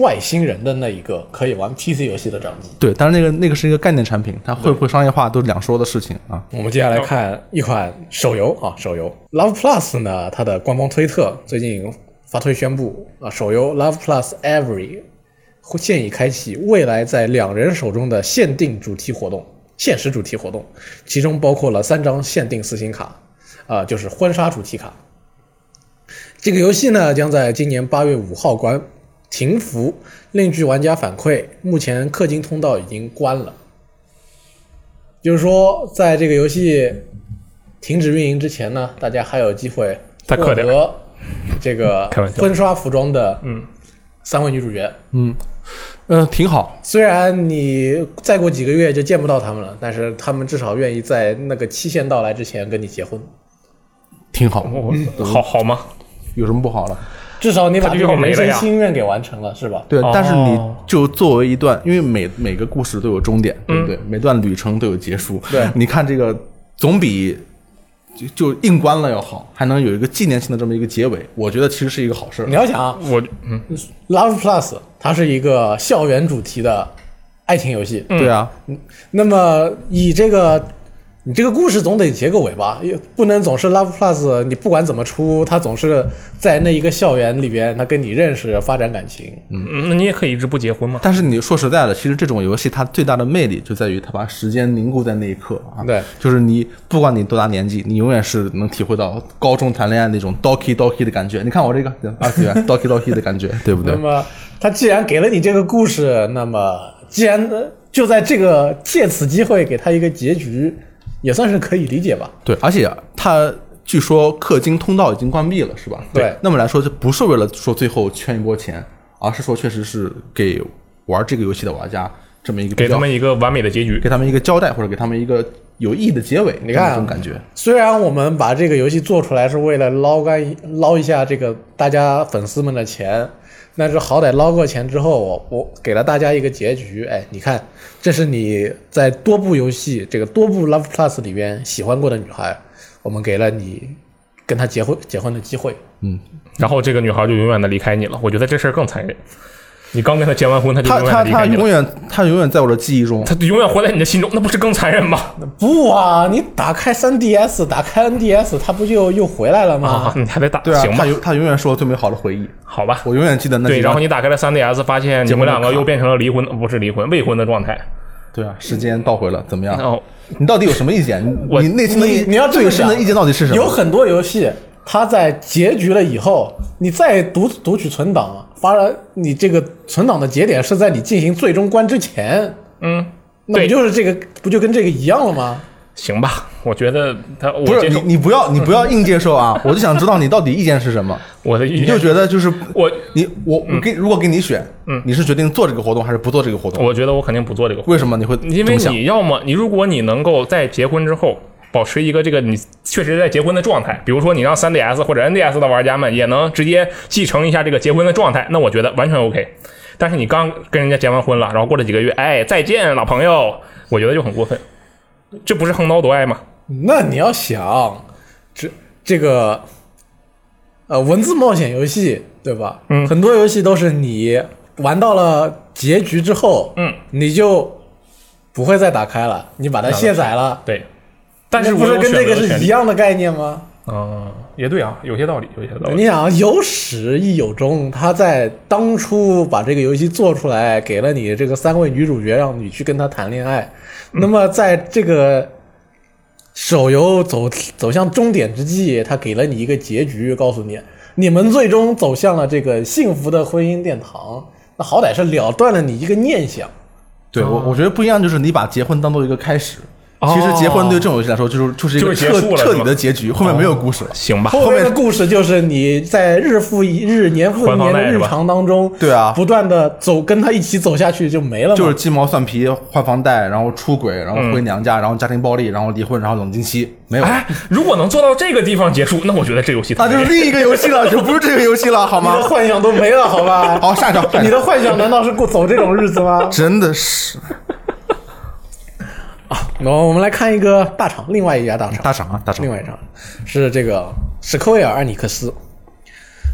外星人的那一个可以玩 PC 游戏的掌机。对，但是那个那个是一个概念产品，它会不会商业化都是两说的事情啊。我们接下来看一款手游啊，手游 Love Plus 呢，它的官方推特最近发推宣布啊，手游 Love Plus Every 现已开启未来在两人手中的限定主题活动，限时主题活动，其中包括了三张限定四星卡，啊、就是婚纱主题卡。这个游戏呢，将在今年八月五号关停服。另据玩家反馈，目前氪金通道已经关了。就是说，在这个游戏停止运营之前呢，大家还有机会获得这个 开玩笑婚纱服装的嗯三位女主角。嗯，嗯，挺好。虽然你再过几个月就见不到他们了，但是他们至少愿意在那个期限到来之前跟你结婚。挺好，我好好吗？有什么不好了？至少你把这个人生心愿给完成了，是吧？对，哦但是你就作为一段，因为每每个故事都有终点，对不对？每段旅程都有结束。对你看这个总比就就硬关了要好，还能有一个纪念性的这么一个结尾，我觉得其实是一个好事你。要想啊我嗯，，Love Plus 它是一个校园主题的爱情游戏，对啊，那么以这个，你这个故事总得结个尾吧，也不能总是 Love Plus，你不管怎么出，他总是在那一个校园里边，他跟你认识，发展感情。嗯那你也可以一直不结婚嘛。但是你说实在的，其实这种游戏它最大的魅力就在于它把时间凝固在那一刻啊。对，就是你不管你多大年纪，你永远是能体会到高中谈恋爱那种 doki doki 的感觉。你看我这个二次元 doki doki 的感觉，对不对那？么他既然给了你这个故事，那么既然呃就在这个借此机会给他一个结局，也算是可以理解吧。对，而且它据说氪金通道已经关闭了，是吧？对那么来说，就不是为了说最后圈一波钱，而是说确实是给玩这个游戏的玩家这么一个给他们一个完美的结局。给他们一个交代，或者给他们一个有意义的结尾。你看啊这种感觉，虽然我们把这个游戏做出来是为了捞干捞一下这个大家粉丝们的钱，那是好歹捞过钱之后，我我给了大家一个结局。哎，你看，这是你在多部游戏这个多部 Love Plus 里边喜欢过的女孩，我们给了你跟她结婚结婚的机会。嗯然后这个女孩就永远的离开你了。我觉得这事儿更残忍。你刚跟他结完婚，他就他永远他他的离开你了，永远他永远在我的记忆中。他永远活在你的心中，那不是更残忍吗？不啊，你打开 3DS，打开 NDS，他不就又回来了吗？啊，你还得打，对啊，行吧他，永他永远是我最美好的回忆，好吧。我永远记得那对，几然后你打开了 3DS，发现你们两个又变成了离婚，不是离婚，未婚的状态。对啊，时间倒回了，怎么样？你到底有什么意见？你我你内心的意你你要这么想最深的意见到底是什么？有很多游戏，它在结局了以后，你再读读取存档，发了你这个存档的节点是在你进行最终关之前，嗯，那不就是这个不就跟这个一样了吗？行吧，我觉得他我不是你你不要你不要硬接受啊！我就想知道你到底意见是什么。我的意见，你就觉得就是我你我我给如果给你选，嗯，你是决定做这个活动还是不做这个活动？我觉得我肯定不做这个活动，为什么你会因为你要么你如果你能够在结婚之后。保持一个这个你确实在结婚的状态，比如说你让 3DS 或者 NDS 的玩家们也能直接继承一下这个结婚的状态，那我觉得完全 OK。但是你刚跟人家结完婚了，然后过了几个月，哎，再见老朋友，我觉得就很过分，这不是横刀夺爱吗？那你要想，这这个呃文字冒险游戏对吧？嗯很多游戏都是你玩到了结局之后，嗯，你就不会再打开了，你把它卸载了。对，但是不是跟这个是一样的概念吗？嗯，也对啊，有些道理，有些道理。你想啊，有始亦有终，他在当初把这个游戏做出来，给了你这个三位女主角，让你去跟她谈恋爱。那么在这个手游走走向终点之际，他给了你一个结局，告诉你你们最终走向了这个幸福的婚姻殿堂。那好歹是了断了你一个念想。对我我觉得不一样，就是你把结婚当做一个开始，其实结婚对这种游戏来说，就是就是一个彻彻底的结局，后面没有故事了。行吧，后面的故事就是你在日复一日、年复一年的日常当中，对啊不断的走跟他一起走下去就没了。就是鸡毛蒜皮、换房贷，然后出轨，然后回娘家，然后家庭暴力，然后离婚，然后冷静期，没有。哎，如果能做到这个地方结束，那我觉得这游戏那就是另一个游戏了，就不是这个游戏了，好吗你的？幻想都没了，好吧？好，下一条，下一条你的幻想难道是过走这种日子吗？真的是那我们来看一个大厂，另外一家大厂，大厂啊，大厂另。外一场是这个史科威尔艾尼克斯。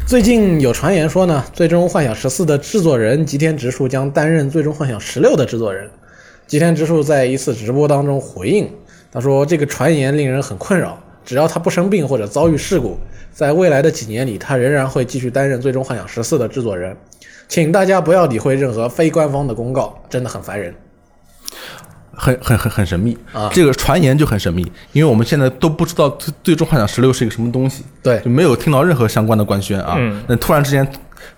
最近有传言说呢，《最终幻想十四》的制作人吉田直树将担任《最终幻想十六》的制作人。吉田直树在一次直播当中回应，他说：“这个传言令人很困扰，只要他不生病或者遭遇事故，在未来的几年里，他仍然会继续担任《最终幻想十四》的制作人。请大家不要理会任何非官方的公告，真的很烦人。”很很很很神秘啊这个传言就很神秘，因为我们现在都不知道最最终幻想十六是一个什么东西，对就没有听到任何相关的官宣啊。嗯那突然之间，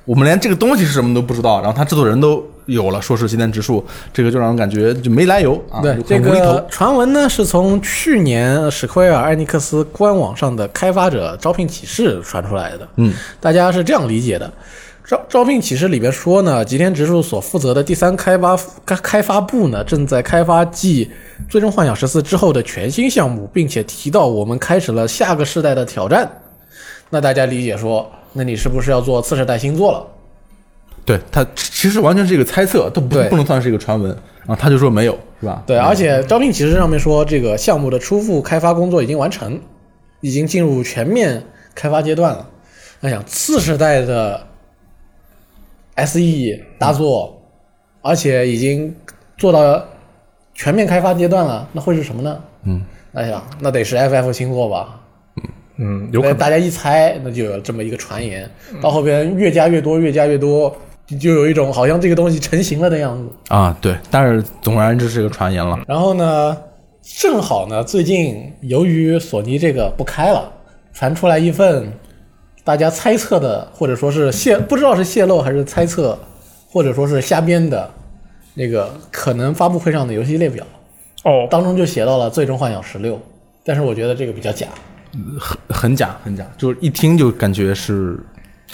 我们连这个东西是什么都不知道，然后他制作人都有了，说是吉田直树，这个就让人感觉就没来由啊，就，对这很无厘头个传闻呢是从去年史奎尔艾尼克斯官网上的开发者招聘启事传出来的。嗯，大家是这样理解的。招招聘启事里边说呢，吉田直树所负责的第三开发开开发部呢，正在开发继《最终幻想十四》之后的全新项目，并且提到我们开始了下个世代的挑战。那大家理解说，那你是不是要做次世代新作了？对他其实完全是一个猜测，都不不能算是一个传闻。然后他就说没有，是吧？对，而且招聘启事上面说，这个项目的初步开发工作已经完成，已经进入全面开发阶段了。那想次世代的 SE 大作，而且已经做到全面开发阶段了，那会是什么呢？嗯，哎呀那得是 FF 新作吧？嗯，有可能。大家一猜，那就有这么一个传言，到后边越加越多，越加越多，就有一种好像这个东西成型了的样子。啊，对，但是总而言之是一个传言了。然后呢，正好呢，最近由于索尼这个不开了，传出来一份大家猜测的，或者说是泄，不知道是泄露还是猜测，或者说是瞎编的那个可能发布会上的游戏列表，哦，当中就写到了《最终幻想十六》，但是我觉得这个比较假。很很假，很假，就是一听就感觉是，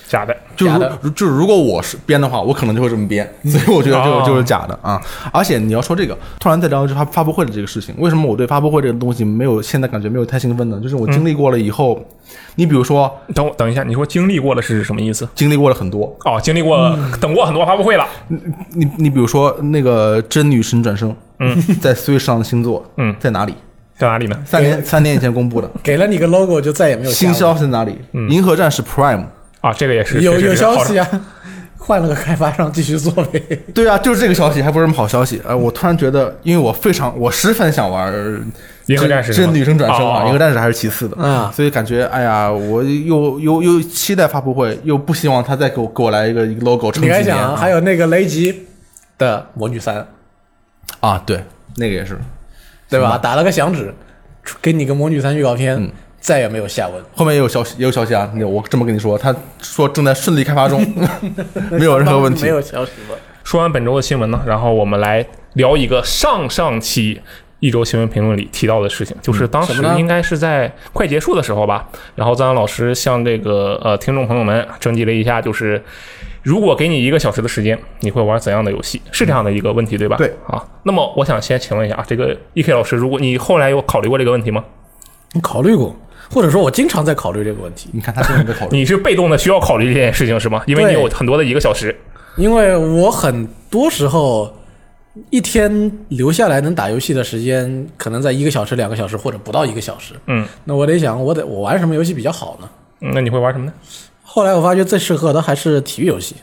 假的。就是如就是如果我是编的话，我可能就会这么编，所以我觉得这哦个就是假的啊。而且你要说这个，突然再聊就发发布会的这个事情，为什么我对发布会这个东西没有现在感觉没有太兴奋呢？就是我经历过了以后，你比如说等我等一下，你说经历过了是什么意思？经历过了很多，哦，经历过、嗯等过很多发布会了。你你比如说那个真女神转生，嗯，在 Switch 上的星座，嗯在哪里？在哪里呢？三年三年以前公布的给了你个 logo 就再也没有新消息在哪里？银河战士 Prime。啊，这个也是有有消息啊，换了个开发商继续做呗。对啊，就是这个消息，还不是什么好消息。呃，我突然觉得，因为我非常，我十分想玩《银河战士是吗真女生转生啊，哦银河战士还是其次的啊所以感觉，哎呀，我又又又期待发布会，又不希望他再给我给我来一个一个 logo 撑你几年啊。该想啊，还有那个雷吉的魔女三，啊，对，那个也是，对吧？打了个响指，给你个魔女三预告片，嗯再也没有下文。后面也有消息，也有消息啊。那我这么跟你说，他说正在顺利开发中，没有任何问题。没有消息了。说完本周的新闻呢，然后我们来聊一个上上期一周新闻评论里提到的事情，就是当时应该是在快结束的时候吧，然后张扬老师向这个呃听众朋友们征集了一下，就是如果给你一个小时的时间，你会玩怎样的游戏？是这样的一个问题，对吧？对啊。那么我想先请问一下啊，这个 E K 老师，如果你后来有考虑过这个问题吗？你考虑过，或者说我经常在考虑这个问题，你看他经常在考虑，你是被动的需要考虑这件事情是吗？因为你有很多的一个小时。因为我很多时候一天留下来能打游戏的时间，可能在一个小时、两个小时或者不到一个小时。嗯，那我得想，我得我玩什么游戏比较好呢？嗯那你会玩什么呢？后来我发觉最适合的还是体育游戏。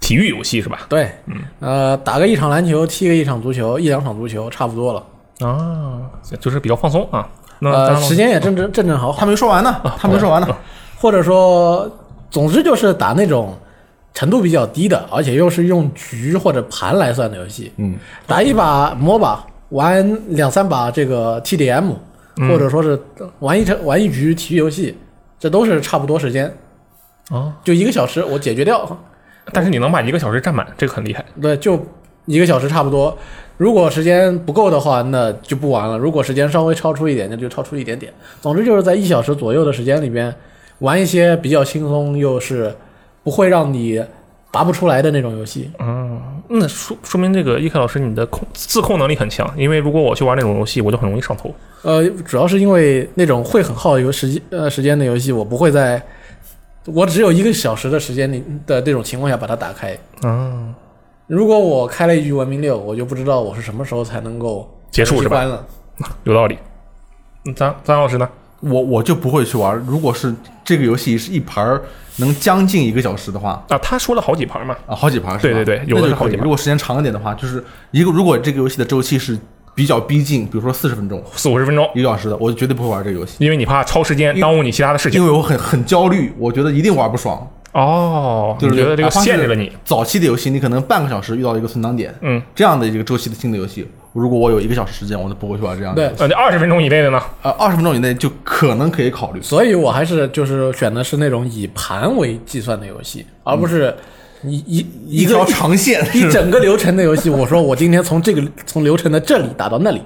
体育游戏是吧？对，嗯呃，打个一场篮球，踢个一场足球，一两场足球，差不多了。啊，就是比较放松啊。呃，时间也正正正正好好他。没说完呢，他没说完呢。或者说，总之就是打那种程度比较低的，而且又是用局或者盘来算的游戏。嗯，打一把 MOBA，玩两三把这个 TDM，、或者说是玩一场玩一局体育游戏，这都是差不多时间，哦，就一个小时我解决掉。但是你能把一个小时占满，这个很厉害。对，就一个小时差不多。如果时间不够的话，那就不玩了；如果时间稍微超出一点，那就超出一点点。总之就是在一小时左右的时间里边，玩一些比较轻松又是不会让你拔不出来的那种游戏。嗯那说说明这个伊凯老师你的控自控能力很强，因为如果我去玩那种游戏，我就很容易上头。呃，主要是因为那种会很耗游时间呃时间的游戏，我不会在我只有一个小时的时间里的这种情况下把它打开。嗯，如果我开了一局文明六，我就不知道我是什么时候才能够结束是吧关了。有道理。那张张老师呢？我我就不会去玩。如果是这个游戏是一盘儿能将近一个小时的话，啊，他说了好几盘嘛。啊，好几盘是吧？对对对有的那就。是好几盘如果时间长一点的话，就是一个如果这个游戏的周期是比较逼近，比如说四十分钟、四五十分钟，一个小时的，我绝对不会玩这个游戏，因为你怕超时间耽误你其他的事情。因为我很很焦虑，我觉得一定玩不爽。哦，就是你觉得这个限制了你？早期的游戏，你可能半个小时遇到一个存档点，嗯，这样的一个周期的新的游戏，如果我有一个小时时间，我都不会去玩这样的。对，呃，那二十分钟以内的呢？呃，二十分钟以内就可能可以考虑。所以我还是就是选的是那种以盘为计算的游戏，而不是一一一一条长线，一整个流程的游戏。我说我今天从这个从流程的这里打到那里，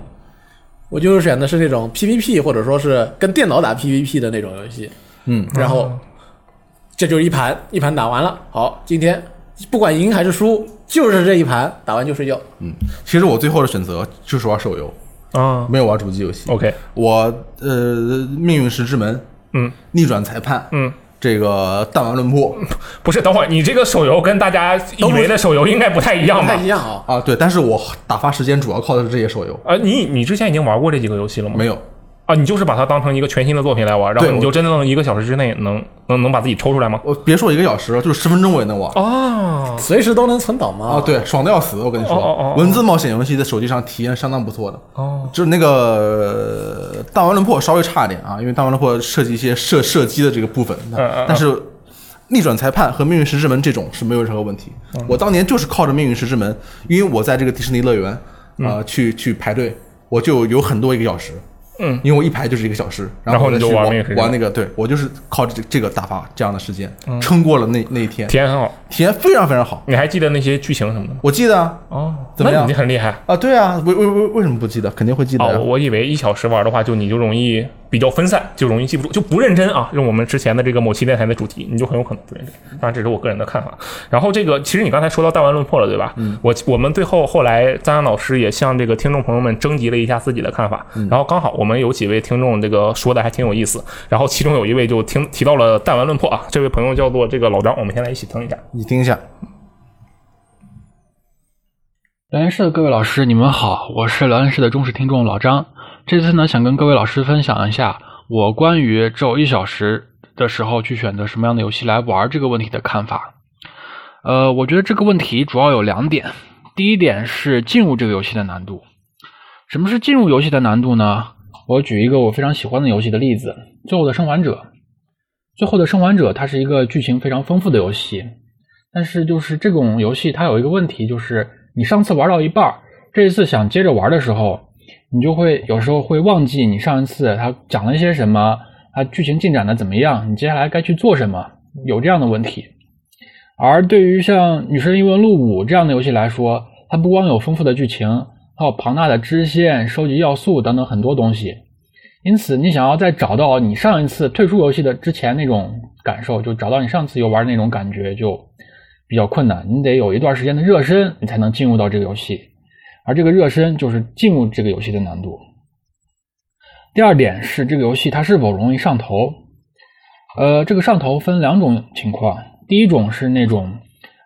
我就是选的是那种 PVP 或者说是跟电脑打 PVP 的那种游戏。嗯，然后这就是一盘一盘打完了，好，今天不管赢还是输，就是这一盘打完就睡觉。嗯其实我最后的选择就是玩手游，啊没有玩主机游戏。，OK，我呃，命运石之门，嗯，逆转裁判，嗯，这个弹丸论破 不是，等会儿你这个手游跟大家以为的手游应该不太一样吧不太？一样啊。啊，对，但是我打发时间主要靠的是这些手游，啊，你你之前已经玩过这几个游戏了吗？没有。啊，你就是把它当成一个全新的作品来玩，然后你就真正能一个小时之内能能能把自己抽出来吗？我别说一个小时，就是十分钟我也能玩。哦，随时都能存档吗？啊，对，爽的要死！我跟你说，哦哦哦哦文字冒险游戏在手机上体验相当不错的。哦，就是那个呃弹丸论破稍微差一点啊，因为大王论破涉及一些射射击的这个部分，嗯嗯但是逆转裁判和命运石之门这种是没有任何问题。嗯我当年就是靠着命运石之门，因为我在这个迪士尼乐园啊、去去排队，我就有很多一个小时。嗯，因为我一排就是一个小时，然后你就玩玩那个，对我就是靠这这个打发这样的时间，撑过了那那一天，体验很好。体验非常非常好。你还记得那些剧情什么的吗？我记得啊，哦，怎么样那你很厉害。啊，对啊，为为为为什么不记得？肯定会记得啊、哦，我以为一小时玩的话，就你就容易比较分散，就容易记不住，就不认真啊。用我们之前的这个某期电台的主题，你就很有可能不认真。当然，这是我个人的看法。然后这个，其实你刚才说到弹丸论破了，对吧？嗯。我我们最后后来，张扬老师也向这个听众朋友们征集了一下自己的看法。然后刚好我们有几位听众这个说的还挺有意思。然后其中有一位就听提到了弹丸论破啊，这位朋友叫做这个老张，我们先来一起听一下。你听一下，聊天室的各位老师，你们好，我是聊天室的忠实听众老张。这次呢，想跟各位老师分享一下我关于只有一小时的时候去选择什么样的游戏来玩这个问题的看法。呃，我觉得这个问题主要有两点。第一点是进入这个游戏的难度。什么是进入游戏的难度呢？我举一个我非常喜欢的游戏的例子，《最后的生还者》。《最后的生还者》它是一个剧情非常丰富的游戏，但是就是这种游戏它有一个问题，就是你上次玩到一半，这一次想接着玩的时候，你就会有时候会忘记你上一次他讲了一些什么，它剧情进展的怎么样，你接下来该去做什么，有这样的问题。而对于像《女神异闻录五》这样的游戏来说，它不光有丰富的剧情，还有庞大的支线、收集要素等等很多东西。因此，你想要再找到你上一次退出游戏的之前那种感受，就找到你上次游玩那种感觉，就比较困难。你得有一段时间的热身，你才能进入到这个游戏。而这个热身就是进入这个游戏的难度。第二点是这个游戏它是否容易上头？呃，这个上头分两种情况。第一种是那种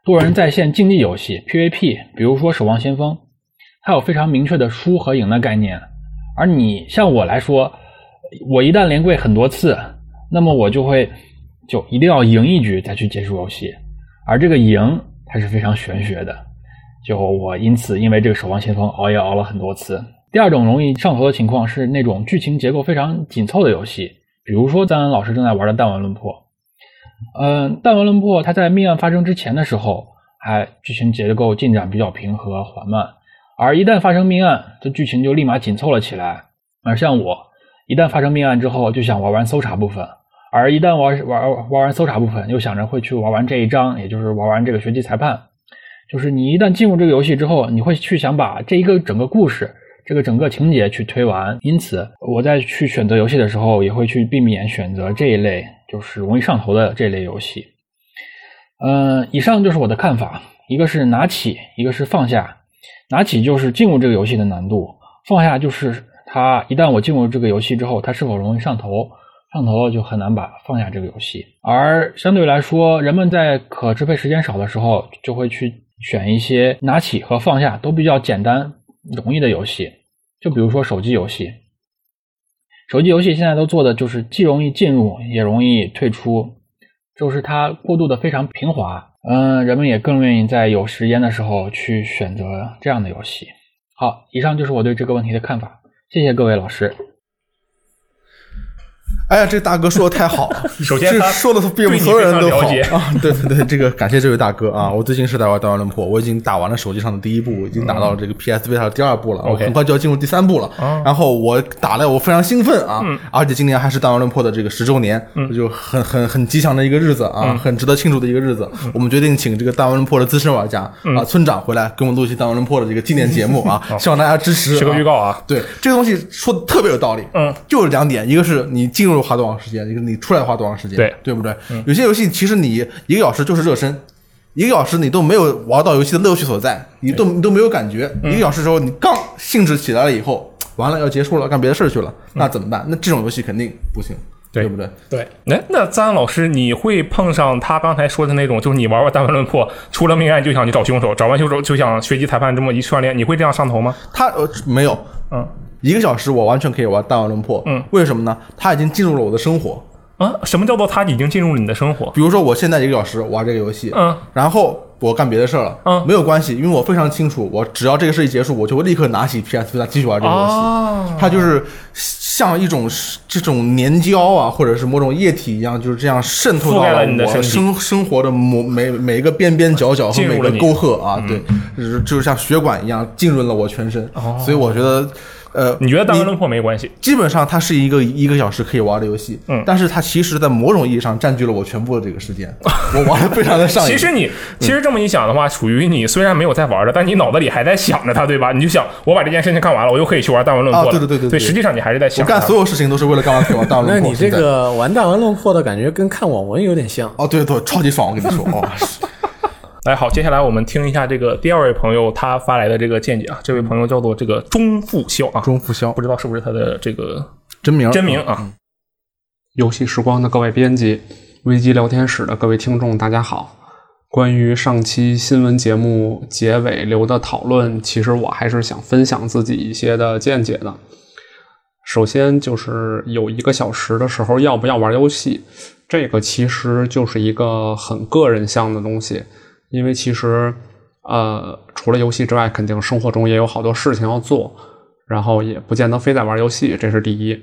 多人在线竞技游戏 PVP，比如说《守望先锋》，它有非常明确的输和赢的概念。而你像我来说，我一旦连跪很多次，那么我就会就一定要赢一局再去结束游戏。而这个赢它是非常玄学的，就我因此因为这个《守望先锋》熬夜熬了很多次。第二种容易上头的情况是那种剧情结构非常紧凑的游戏，比如说赞恩老师正在玩的《弹丸论破》。嗯，《弹丸论破》它在命案发生之前的时候，还剧情结构进展比较平和缓慢，而一旦发生命案，这剧情就立马紧凑了起来。而像我，一旦发生命案之后，就想玩完搜查部分，而一旦玩玩玩完搜查部分，又想着会去玩完这一章，也就是玩完这个学习裁判。就是你一旦进入这个游戏之后，你会去想把这一个整个故事、这个整个情节去推完。因此，我在去选择游戏的时候，也会去避免选择这一类就是容易上头的这类游戏。嗯，以上就是我的看法，一个是拿起，一个是放下。拿起就是进入这个游戏的难度，放下就是它一旦我进入这个游戏之后，它是否容易上头。上头了就很难把放下这个游戏，而相对来说，人们在可支配时间少的时候，就会去选一些拿起和放下都比较简单、容易的游戏。就比如说手机游戏，手机游戏现在都做的就是既容易进入，也容易退出，就是它过渡的非常平滑。嗯，人们也更愿意在有时间的时候去选择这样的游戏。好，以上就是我对这个问题的看法，谢谢各位老师。哎呀，这大哥说的太好了！首先这说的比我们对你所有人都好啊！对对对，这个感谢这位大哥啊！我最近是在玩《弹丸论破》，我已经打完了手机上的第一部，已经打到了这个 PSV 上的第二部了，我很快就要进入第三部了。然后我打了，我非常兴奋啊！而且今年还是《弹丸论破》的这个十周年，就很很很吉祥的一个日子啊，很值得庆祝的一个日子。我们决定请这个《弹丸论破》的资深玩家啊村长回来给我们录一期《弹丸论破》的这个纪念节目啊，希望大家支持。是个预告啊。对这个东西说的特别有道理，嗯，就是两点，一个是你进入花多长时间，一个你出来花多长时间，对对不对？有些游戏其实你一个小时就是热身，一个小时你都没有玩到游戏的乐趣所在，你都你都没有感觉，一个小时之后你刚兴致起来了以后，完了要结束了，干别的事儿去了，那怎么办？那这种游戏肯定不行，对对不对？对，哎，那张老师，你会碰上他刚才说的那种，就是你玩玩《弹丸论破》，出了命案就想去找凶手，找完凶手就想学习裁判，这么一串联，你会这样上头吗？他呃没有，嗯一个小时我完全可以玩《弹丸论破》，嗯，为什么呢？它已经进入了我的生活。啊，什么叫做它已经进入了你的生活？比如说我现在一个小时玩这个游戏，嗯，然后我干别的事儿了，嗯没有关系，因为我非常清楚，我只要这个事一结束，我就会立刻拿起 PS 继续玩这个游戏。哦它就是像一种这种粘胶啊，或者是某种液体一样，就是这样渗透到了你的我生生活的某每每一个边边角角和每个沟壑啊，对，就是就是像血管一样浸润了我全身。哦所以我觉得，呃，你觉得《弹丸论破》没关系？基本上它是一个一个小时可以玩的游戏，嗯但是它其实在某种意义上占据了我全部的这个时间，我玩的非常的上瘾。其实你其实这么一想的话，属于你虽然没有在玩的，但你脑子里还在想着它，对吧？你就想我把这件事情干完了，我又可以去玩《弹丸论破》了。啊对对对对对实际上你还是在我想我干所有事情都是为了干完可以玩大那论破。那你这个玩弹丸论破的感觉跟看网文有点像。哦，对对，超级爽，我跟你说，哦，来，好，接下来我们听一下这个第二位朋友他发来的这个见解啊。这位朋友叫做这个钟富霄啊，钟富霄不知道是不是他的这个真名真名啊？游戏时光的各位编辑，危机聊天室的各位听众，大家好。关于上期新闻节目结尾留的讨论，其实我还是想分享自己一些的见解的。首先就是有一个小时的时候要不要玩游戏，这个其实就是一个很个人向的东西，因为其实呃除了游戏之外，肯定生活中也有好多事情要做，然后也不见得非得玩游戏，这是第一。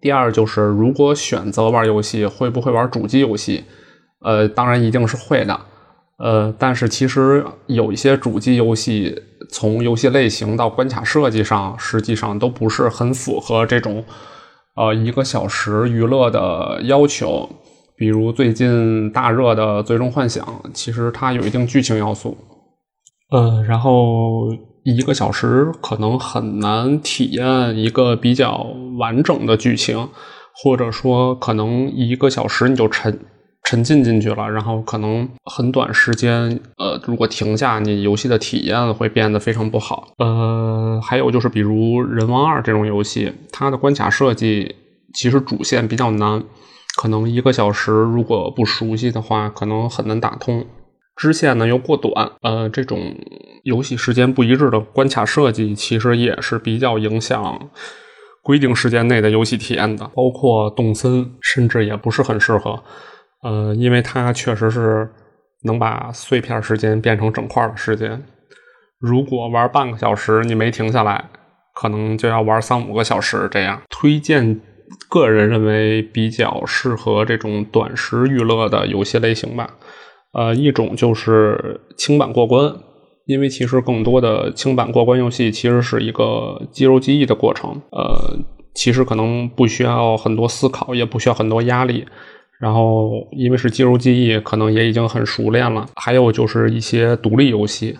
第二就是，如果选择玩游戏，会不会玩主机游戏？呃，当然一定是会的。呃，但是其实有一些主机游戏，从游戏类型到关卡设计上，实际上都不是很符合这种呃一个小时娱乐的要求。比如最近大热的《最终幻想》，其实它有一定剧情要素，呃，然后一个小时可能很难体验一个比较完整的剧情，或者说可能一个小时你就沉沉浸进去了，然后可能很短时间，呃，如果停下，你游戏的体验会变得非常不好。呃，还有就是比如《人王二》这种游戏，它的关卡设计其实主线比较难，可能一个小时如果不熟悉的话，可能很难打通。支线呢又过短，呃，这种游戏时间不一致的关卡设计，其实也是比较影响规定时间内的游戏体验的。包括动森，甚至也不是很适合，呃，因为它确实是能把碎片时间变成整块的时间。如果玩半个小时你没停下来，可能就要玩三五个小时这样。推荐个人认为比较适合这种短时娱乐的游戏类型吧。呃，一种就是轻版过关，因为其实更多的轻版过关游戏其实是一个肌肉记忆的过程，呃，其实可能不需要很多思考，也不需要很多压力，然后因为是肌肉记忆，可能也已经很熟练了。还有就是一些独立游戏，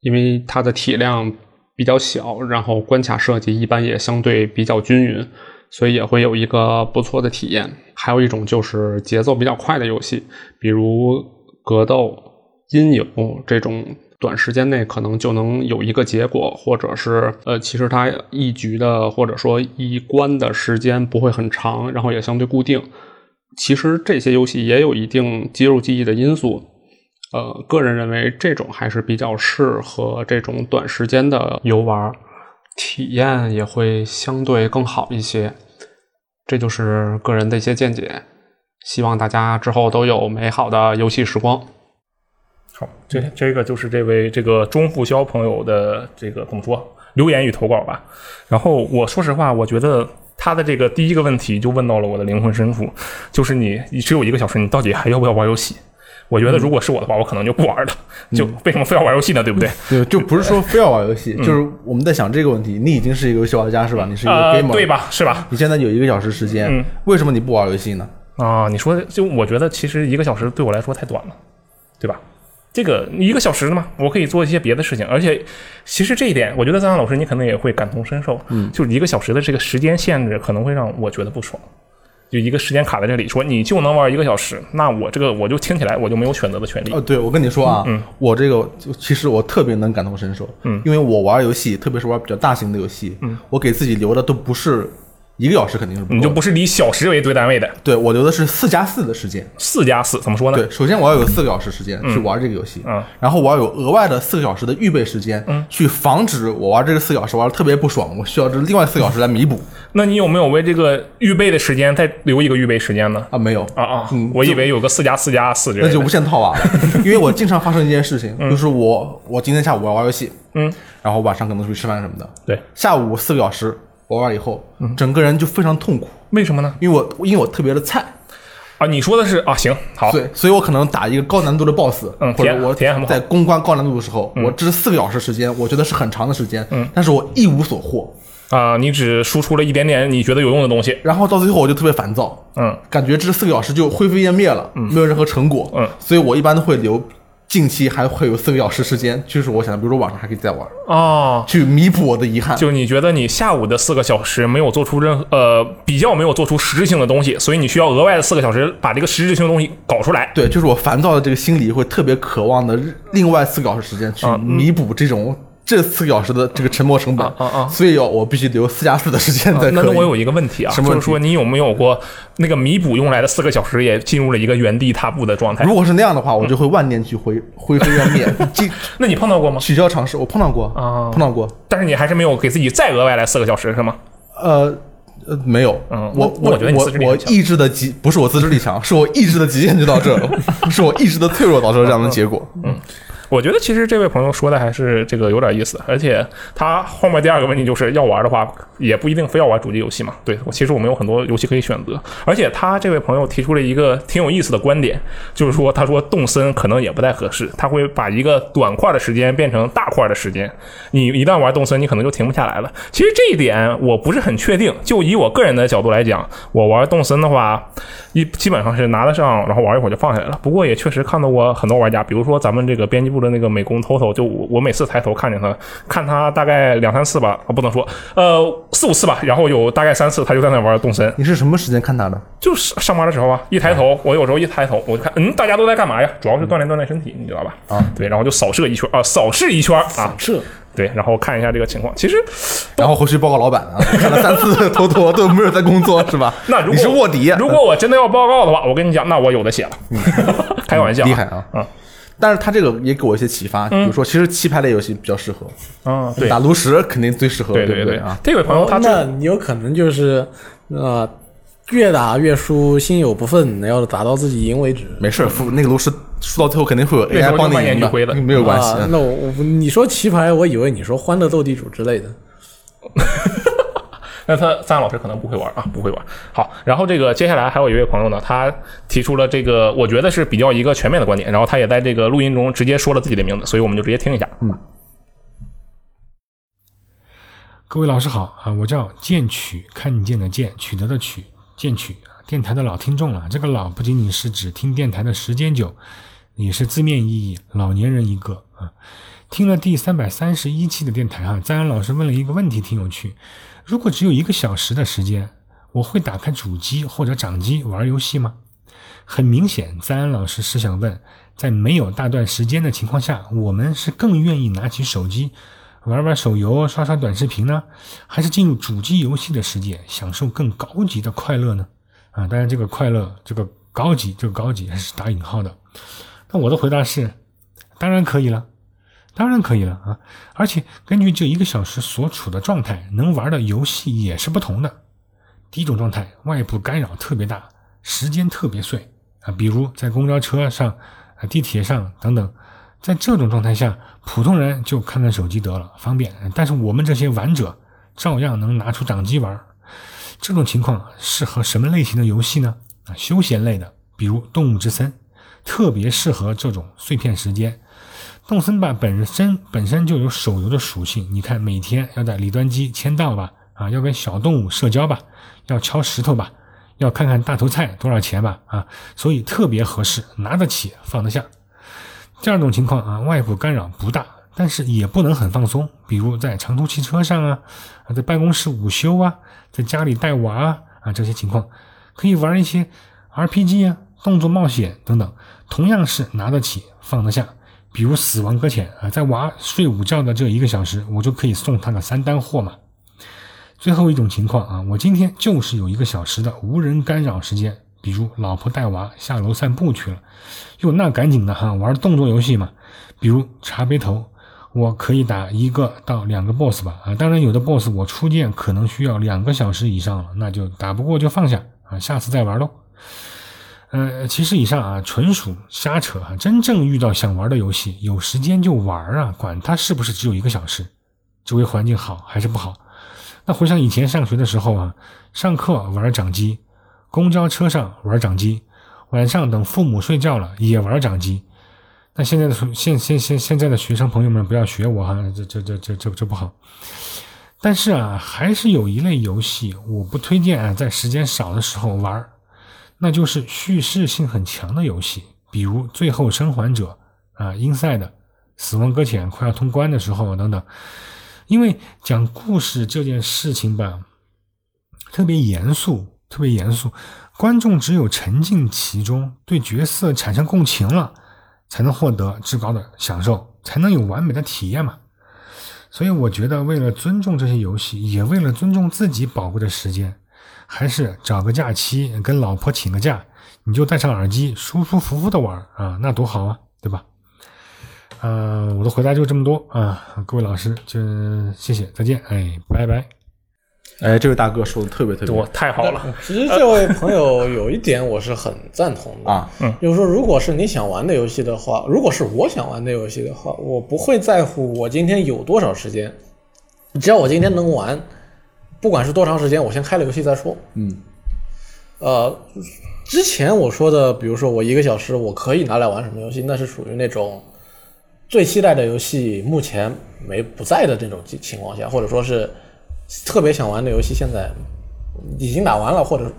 因为它的体量比较小，然后关卡设计一般也相对比较均匀，所以也会有一个不错的体验。还有一种就是节奏比较快的游戏，比如格斗、阴影这种。短时间内可能就能有一个结果，或者是呃，其实它一局的或者说一关的时间不会很长，然后也相对固定。其实这些游戏也有一定肌肉记忆的因素。呃，个人认为这种还是比较适合这种短时间的游玩，体验也会相对更好一些。这就是个人的一些见解，希望大家之后都有美好的游戏时光。好，这这个就是这位这个钟富霄朋友的这个怎么说留言与投稿吧。然后我说实话，我觉得他的这个第一个问题就问到了我的灵魂深处，就是你你只有一个小时，你到底还要不要玩游戏？我觉得如果是我的话，我可能就不玩了。就为什么非要玩游戏呢？对不对？对，就不是说非要玩游戏，就是我们在想这个问题。你已经是一个游戏玩家是吧？你是一个呃 gamer，、，对吧？是吧？你现在有一个小时时间，嗯为什么你不玩游戏呢？啊，你说就我觉得其实一个小时对我来说太短了，对吧？这个一个小时的嘛，我可以做一些别的事情，而且其实这一点，我觉得张扬老师你可能也会感同身受，嗯，就是一个小时的这个时间限制可能会让我觉得不爽，就一个时间卡在这里，说你就能玩一个小时，那我这个我就听起来我就没有选择的权利。呃，对，我跟你说啊，嗯。我这个就其实我特别能感同身受，嗯。因为我玩游戏，特别是玩比较大型的游戏，嗯，我给自己留的都不是一个小时，肯定是不够你就不是以小时为对单位的，对我留的是四加四的时间。四加四怎么说呢？对，首先我要有四个小时时间去玩这个游戏，嗯然后我要有额外的四个小时的预备时间，嗯去防止我玩这个四个小时玩的特别不爽，我需要这另外四个小时来弥补 那你有没有为这个预备的时间再留一个预备时间呢？啊，没有啊啊嗯，我以为有个四加四加四那就无限套娃了，因为我经常发生一件事情，就是我我今天下午我要玩游戏，嗯，然后晚上可能出去吃饭什么的，对，下午四个小时玩完以后，嗯。整个人就非常痛苦，为什么呢？因为我因为我特别的菜，啊，你说的是啊，行，好，对，所以我可能打一个高难度的 BOSS，嗯或者我在攻关高难度的时候，我这四个小时时间，我觉得是很长的时间，嗯，但是我一无所获，啊、你只输出了一点点你觉得有用的东西，然后到最后我就特别烦躁，嗯，感觉这四个小时就灰飞烟灭了，嗯。没有任何成果，嗯，所以我一般都会留近期还会有四个小时时间，就是我想，比如说晚上还可以再玩，哦，去弥补我的遗憾。就你觉得你下午的四个小时没有做出任何呃比较没有做出实质性的东西，所以你需要额外的四个小时把这个实质性的东西搞出来。对，就是我烦躁的这个心理会特别渴望的另外四个小时时间去弥补这种这四个小时的这个沉没成本啊啊啊所以要我必须留四加四的时间才可以。那那我有一个问题啊，什么就是说你有没有过那个弥补用来的四个小时也进入了一个原地踏步的状态如？果是那样的话，我就会万念俱灰，灰飞烟灭，即那你碰到过吗？取消尝试。我碰到过啊碰到过。但是你还是没有给自己再额外来四个小时是吗？呃呃，没有，嗯我我觉得我很强意志的极不是我自制力强，是我意志的极限就到这了，是我意志的脆弱导致了这样的结果。我觉得其实这位朋友说的还是这个有点意思，而且他后面第二个问题就是要玩的话，也不一定非要玩主机游戏嘛。对，我其实我们有很多游戏可以选择，而且他这位朋友提出了一个挺有意思的观点，就是说他说动森可能也不太合适，他会把一个短块的时间变成大块的时间，你一旦玩动森，你可能就停不下来了。其实这一点我不是很确定，就以我个人的角度来讲，我玩动森的话，一基本上是拿得上，然后玩一会儿就放下来了。不过也确实看到过很多玩家，比如说咱们这个编辑的那个美工 Toto，就我我每次抬头看见他，看他大概两三次吧，啊不能说，呃四五次吧，然后有大概三次他就在那玩动森，你是什么时间看他的？就是上班的时候啊，一抬头，我有时候一抬头，我就看，嗯，大家都在干嘛呀？主要是锻炼锻炼身体，你知道吧？啊，对，然后就扫射一圈啊，扫视一圈啊，射对，然后看一下这个情况。其实然后回去报告老板啊，看了三次 头头都没有在工作是吧？那如果你是卧底，如果我真的要报告的话，我跟你讲，那我有的写了，开个玩笑，厉害啊！嗯但是他这个也给我一些启发，比如说，其实棋牌类游戏比较适合，嗯，对打炉石肯定最适合，对对对啊？这位朋友他哦那你有可能就是呃越打越输，心有不忿，要打到自己赢为止。没事儿，输那个炉石输到最后肯定会有 AI 帮你赢的没有关系。啊那我我你说棋牌，我以为你说欢乐斗地主之类的。那他三老师可能不会玩啊，不会玩。好，然后这个接下来还有一位朋友呢，他提出了这个我觉得是比较一个全面的观点，然后他也在这个录音中直接说了自己的名字，所以我们就直接听一下。嗯各位老师好啊，我叫剑曲，看见的剑，取得的取，剑曲啊，电台的老听众了。这个老不仅仅是指听电台的时间久，也是字面意义，老年人一个啊。听了第三百三十一期的电台哈，赞恩老师问了一个问题，挺有趣。如果只有一个小时的时间，我会打开主机或者掌机玩游戏吗？很明显，赞恩老师是想问，在没有大段时间的情况下，我们是更愿意拿起手机玩玩手游、刷刷短视频呢，还是进入主机游戏的世界，享受更高级的快乐呢？啊，当然，这个快乐，这个高级，这个高级还是打引号的。那我的回答是，当然可以了。当然可以了啊！而且根据这一个小时所处的状态，能玩的游戏也是不同的。第一种状态，外部干扰特别大，时间特别碎啊，比如在公交车上、啊地铁上等等。在这种状态下，普通人就看看手机得了，方便。但是我们这些玩者照样能拿出掌机玩。这种情况适合什么类型的游戏呢？啊，休闲类的，比如《动物之森》，特别适合这种碎片时间。动森吧本身本身就有手游的属性，你看每天要在里端机签到吧，啊，要跟小动物社交吧，要敲石头吧，要看看大头菜多少钱吧，啊，所以特别合适，拿得起放得下。第二种情况啊，外部干扰不大，但是也不能很放松，比如在长途汽车上啊，啊，在办公室午休啊，在家里带娃啊，啊这些情况，可以玩一些 RPG 啊，动作冒险等等，同样是拿得起放得下。比如《死亡搁浅》啊，在娃睡午觉的这一个小时，我就可以送他个三单货嘛。最后一种情况啊，我今天就是有一个小时的无人干扰时间，比如老婆带娃下楼散步去了，哟，那赶紧的哈，玩动作游戏嘛，比如茶杯头，我可以打一个到两个 boss 吧啊，当然有的 boss 我初见可能需要两个小时以上了，那就打不过就放下啊，下次再玩喽。呃，其实以上啊，纯属瞎扯啊！真正遇到想玩的游戏，有时间就玩啊，管它是不是只有一个小时，周围环境好还是不好。那回想以前上学的时候啊，上课玩掌机，公交车上玩掌机，晚上等父母睡觉了也玩掌机。那现在的现现现现在的学生朋友们不要学我哈，这这这这这这不好。但是啊，还是有一类游戏我不推荐啊，在时间少的时候玩。那就是叙事性很强的游戏，比如《最后生还者》啊，《Inside》《死亡搁浅》快要通关的时候等等。因为讲故事这件事情吧，特别严肃，特别严肃，观众只有沉浸其中，对角色产生共情了，才能获得至高的享受，才能有完美的体验嘛。所以我觉得，为了尊重这些游戏，也为了尊重自己宝贵的时间。还是找个假期跟老婆请个假，你就戴上耳机，舒舒服服的玩啊，那多好啊，对吧？呃，我的回答就这么多啊，各位老师就谢谢，再见，哎，拜拜。哎，这位大哥说的特别特别多，太好了。其实这位朋友有一点我是很赞同的啊，就是说，如果是你想玩的游戏的话，如果是我想玩的游戏的话，我不会在乎我今天有多少时间，只要我今天能玩。不管是多长时间，我先开了游戏再说。嗯，呃，之前我说的，比如说我一个小时我可以拿来玩什么游戏，那是属于那种最期待的游戏目前没不在的这种情况下，或者说是特别想玩的游戏现在已经打完了，或者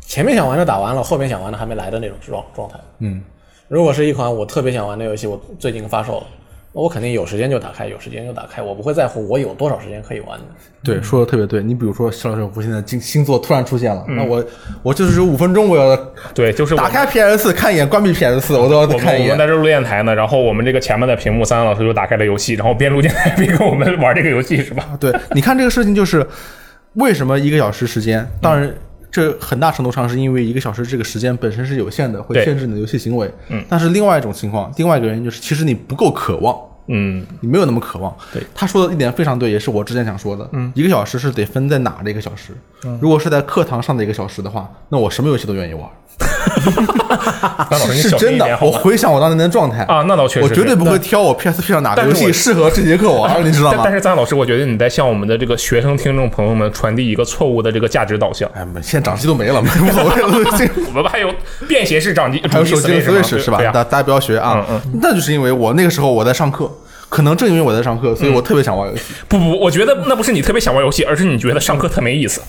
前面想玩的打完了，后面想玩的还没来的那种状状态。嗯，如果是一款我特别想玩的游戏，我最近发售了。我肯定有时间就打开，有时间就打开，我不会在乎我有多少时间可以玩的。对，说的特别对。你比如说，肖老师，我现在星星座突然出现了，那我我就是有五分钟，我要对，就是打开 PS 四看一眼，关闭 PS 四，我都要看一眼。我们在这录电台呢，然后我们这个前面的屏幕，三三老师就打开了游戏，然后边录电台边跟我们玩这个游戏，是吧？对，你看这个事情就是为什么一个小时时间？当然，这很大程度上是因为一个小时这个时间本身是有限的，会限制你的游戏行为。嗯。但是另外一种情况，另外一个原因就是，其实你不够渴望。嗯，你没有那么渴望。对，他说的一点非常对，也是我之前想说的。嗯，一个小时是得分在哪的一个小时。嗯，如果是在课堂上的一个小时的话，那我什么游戏都愿意玩。是真的，我回想我当年的状态啊，那倒确实，我绝对不会挑我 PSP 上哪个游戏适合这节课玩，你知道吗？但是张老师，我觉得你在向我们的这个学生听众朋友们传递一个错误的这个价值导向。哎，现在掌机都没了，无所谓了。我们还有便携式掌机，还有手机 Switch 是吧？大大家不要学啊。那就是因为我那个时候我在上课。可能正因为我在上课，所以我特别想玩游戏。不不，我觉得那不是你特别想玩游戏，而是你觉得上课特没意思。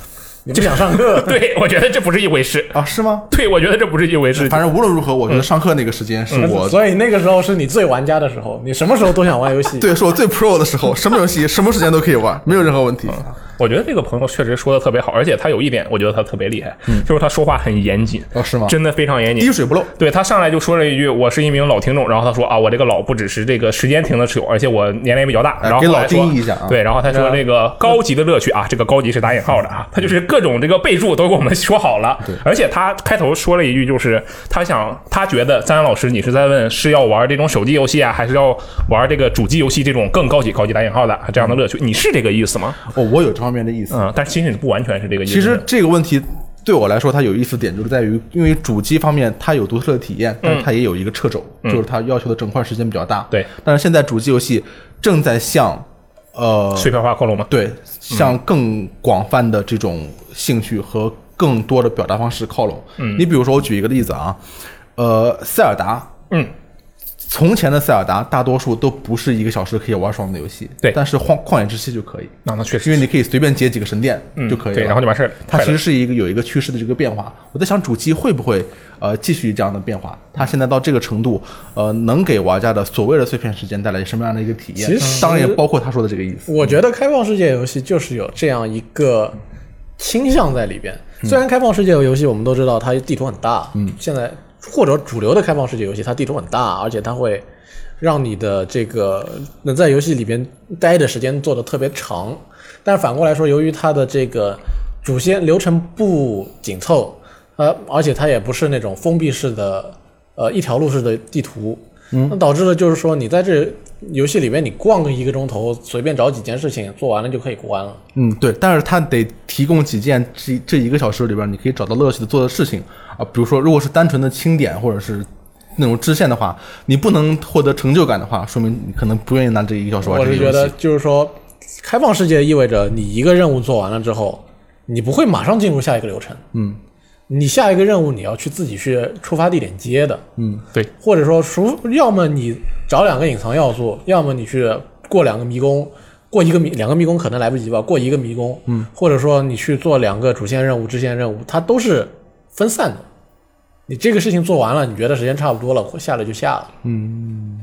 你不想上课？对，我觉得这不是一回事。啊，是吗？对，我觉得这不是一回事。反正无论如何，我觉得上课那个时间是我所以那个时候是你最玩家的时候，你什么时候都想玩游戏。对，是我最 pro 的时候，什么游戏什么时间都可以玩，没有任何问题。我觉得这个朋友确实说的特别好，而且他有一点，我觉得他特别厉害，就是他说话很严谨，哦，是吗？真的非常严谨滴。水不漏。对他上来就说了一句：“我是一名老听众。”然后他说：“啊，我这个老不只是这个时间停的持有，而且我年龄也比较大。”然后哎给老后来说定义一下啊对，然后他说这个高级的乐趣啊，这个高级是打引号的啊，他就是各种这个备注都给我们说好了。对而且他开头说了一句，就是他想他觉得张安老师你是在问是要玩这种手机游戏啊，还是要玩这个主机游戏这种更高级高级打引号的这样的乐趣？你是这个意思吗？哦，我有这方面的意思。嗯，但其实不完全是这个意思。其实这个问题对我来说，它有意思点就是在于，因为主机方面它有独特的体验，但是它也有一个掣肘，就是它要求的整块时间比较大。嗯对，但是现在主机游戏正在向呃碎片化靠拢吗？对向更广泛的这种兴趣和更多的表达方式靠拢。嗯，你比如说，我举一个例子啊，呃，塞尔达，嗯，从前的塞尔达大多数都不是一个小时可以玩爽的游戏，对但是荒旷野之息就可以，那那确实因为你可以随便接几个神殿就可以了，对，然后就完事儿了。它其实是一个有一个趋势的这个变化。我在想主机会不会呃继续这样的变化？它现在到这个程度，呃，能给玩家的所谓的碎片时间带来什么样的一个体验其？实当然也包括他说的这个意思。我觉得开放世界游戏就是有这样一个倾向在里边。虽然开放世界游戏我们都知道它地图很大，嗯，现在或者主流的开放世界游戏它地图很大，而且它会让你的这个能在游戏里边待的时间做的特别长。但是反过来说，由于它的这个主线流程不紧凑，呃，而且它也不是那种封闭式的呃一条路式的地图，嗯，那导致了就是说你在这游戏里面你逛个一个钟头，随便找几件事情做完了就可以过关了。嗯，对，但是它得提供几件这这一个小时里边你可以找到乐趣的做的事情啊，比如说如果是单纯的清点或者是那种支线的话，你不能获得成就感的话，说明你可能不愿意拿这一个小时玩我是觉得。就是说，开放世界意味着你一个任务做完了之后，你不会马上进入下一个流程。嗯，你下一个任务你要去自己去出发地点接的。嗯，对，或者说，除要么你找两个隐藏要素，要么你去过两个迷宫，过一个迷两个迷宫可能来不及吧，过一个迷宫，嗯，或者说你去做两个主线任务、支线任务，它都是分散的。你这个事情做完了，你觉得时间差不多了，下来就下了，嗯，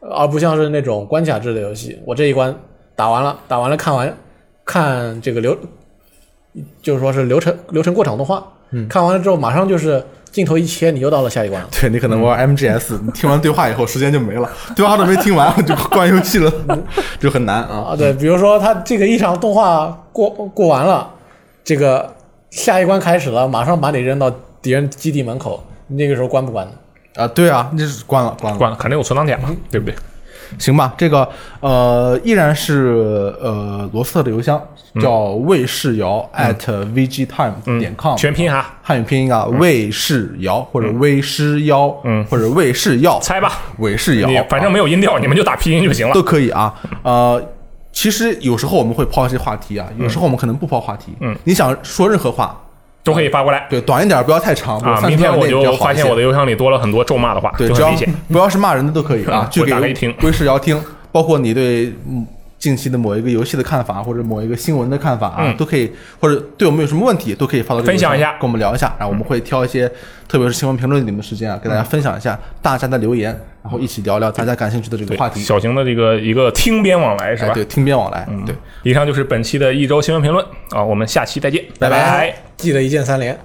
而不像是那种关卡制的游戏，我这一关打完了，打完了看完看这个流，就是说是流程流程过场动画，嗯，看完了之后马上就是镜头一切，你又到了下一关了。对你可能玩 MGS，你听完对话以后时间就没了，对话都没听完 就关游戏了，就很难啊。啊，对，比如说他这个一场动画过过完了，这个下一关开始了，马上把你扔到敌人基地门口，那个时候关不关呢？啊，对啊，那是关了关了。关了，肯定有存档点嘛，对不对？行吧，这个呃依然是呃罗斯特的邮箱叫魏世尧 at vgtime 点 com，、全拼哈，汉语拼音啊，魏世尧或者魏师尧，嗯，或者魏世耀，猜吧，魏世尧。你，反正没有音调，你们就打拼音就行了。都。可以啊。呃，其实有时候我们会抛一些话题啊，有时候我们可能不抛话题。嗯，你想说任何话，都可以发过来对，短一点，不要太长，啊！明天我就发现我的邮箱里多了很多咒骂的话，对，只要就很危险。不要是骂人的都可以啊嗯，就给听威视遥听，包括你对嗯近期的某一个游戏的看法，或者某一个新闻的看法啊，嗯。都可以，或者对我们有什么问题，都可以发到这个分享一下。跟我们聊一下，然后我们会挑一些，特别是新闻评论里面的时间啊，给大家分享一下大家的留言，然后一起聊聊大家感兴趣的这个话题，小型的这个一个听边往来是吧？哎，对，听边往来，对。以上就是本期的一周新闻评论啊，我们下期再见，拜。拜拜。记得一键三连。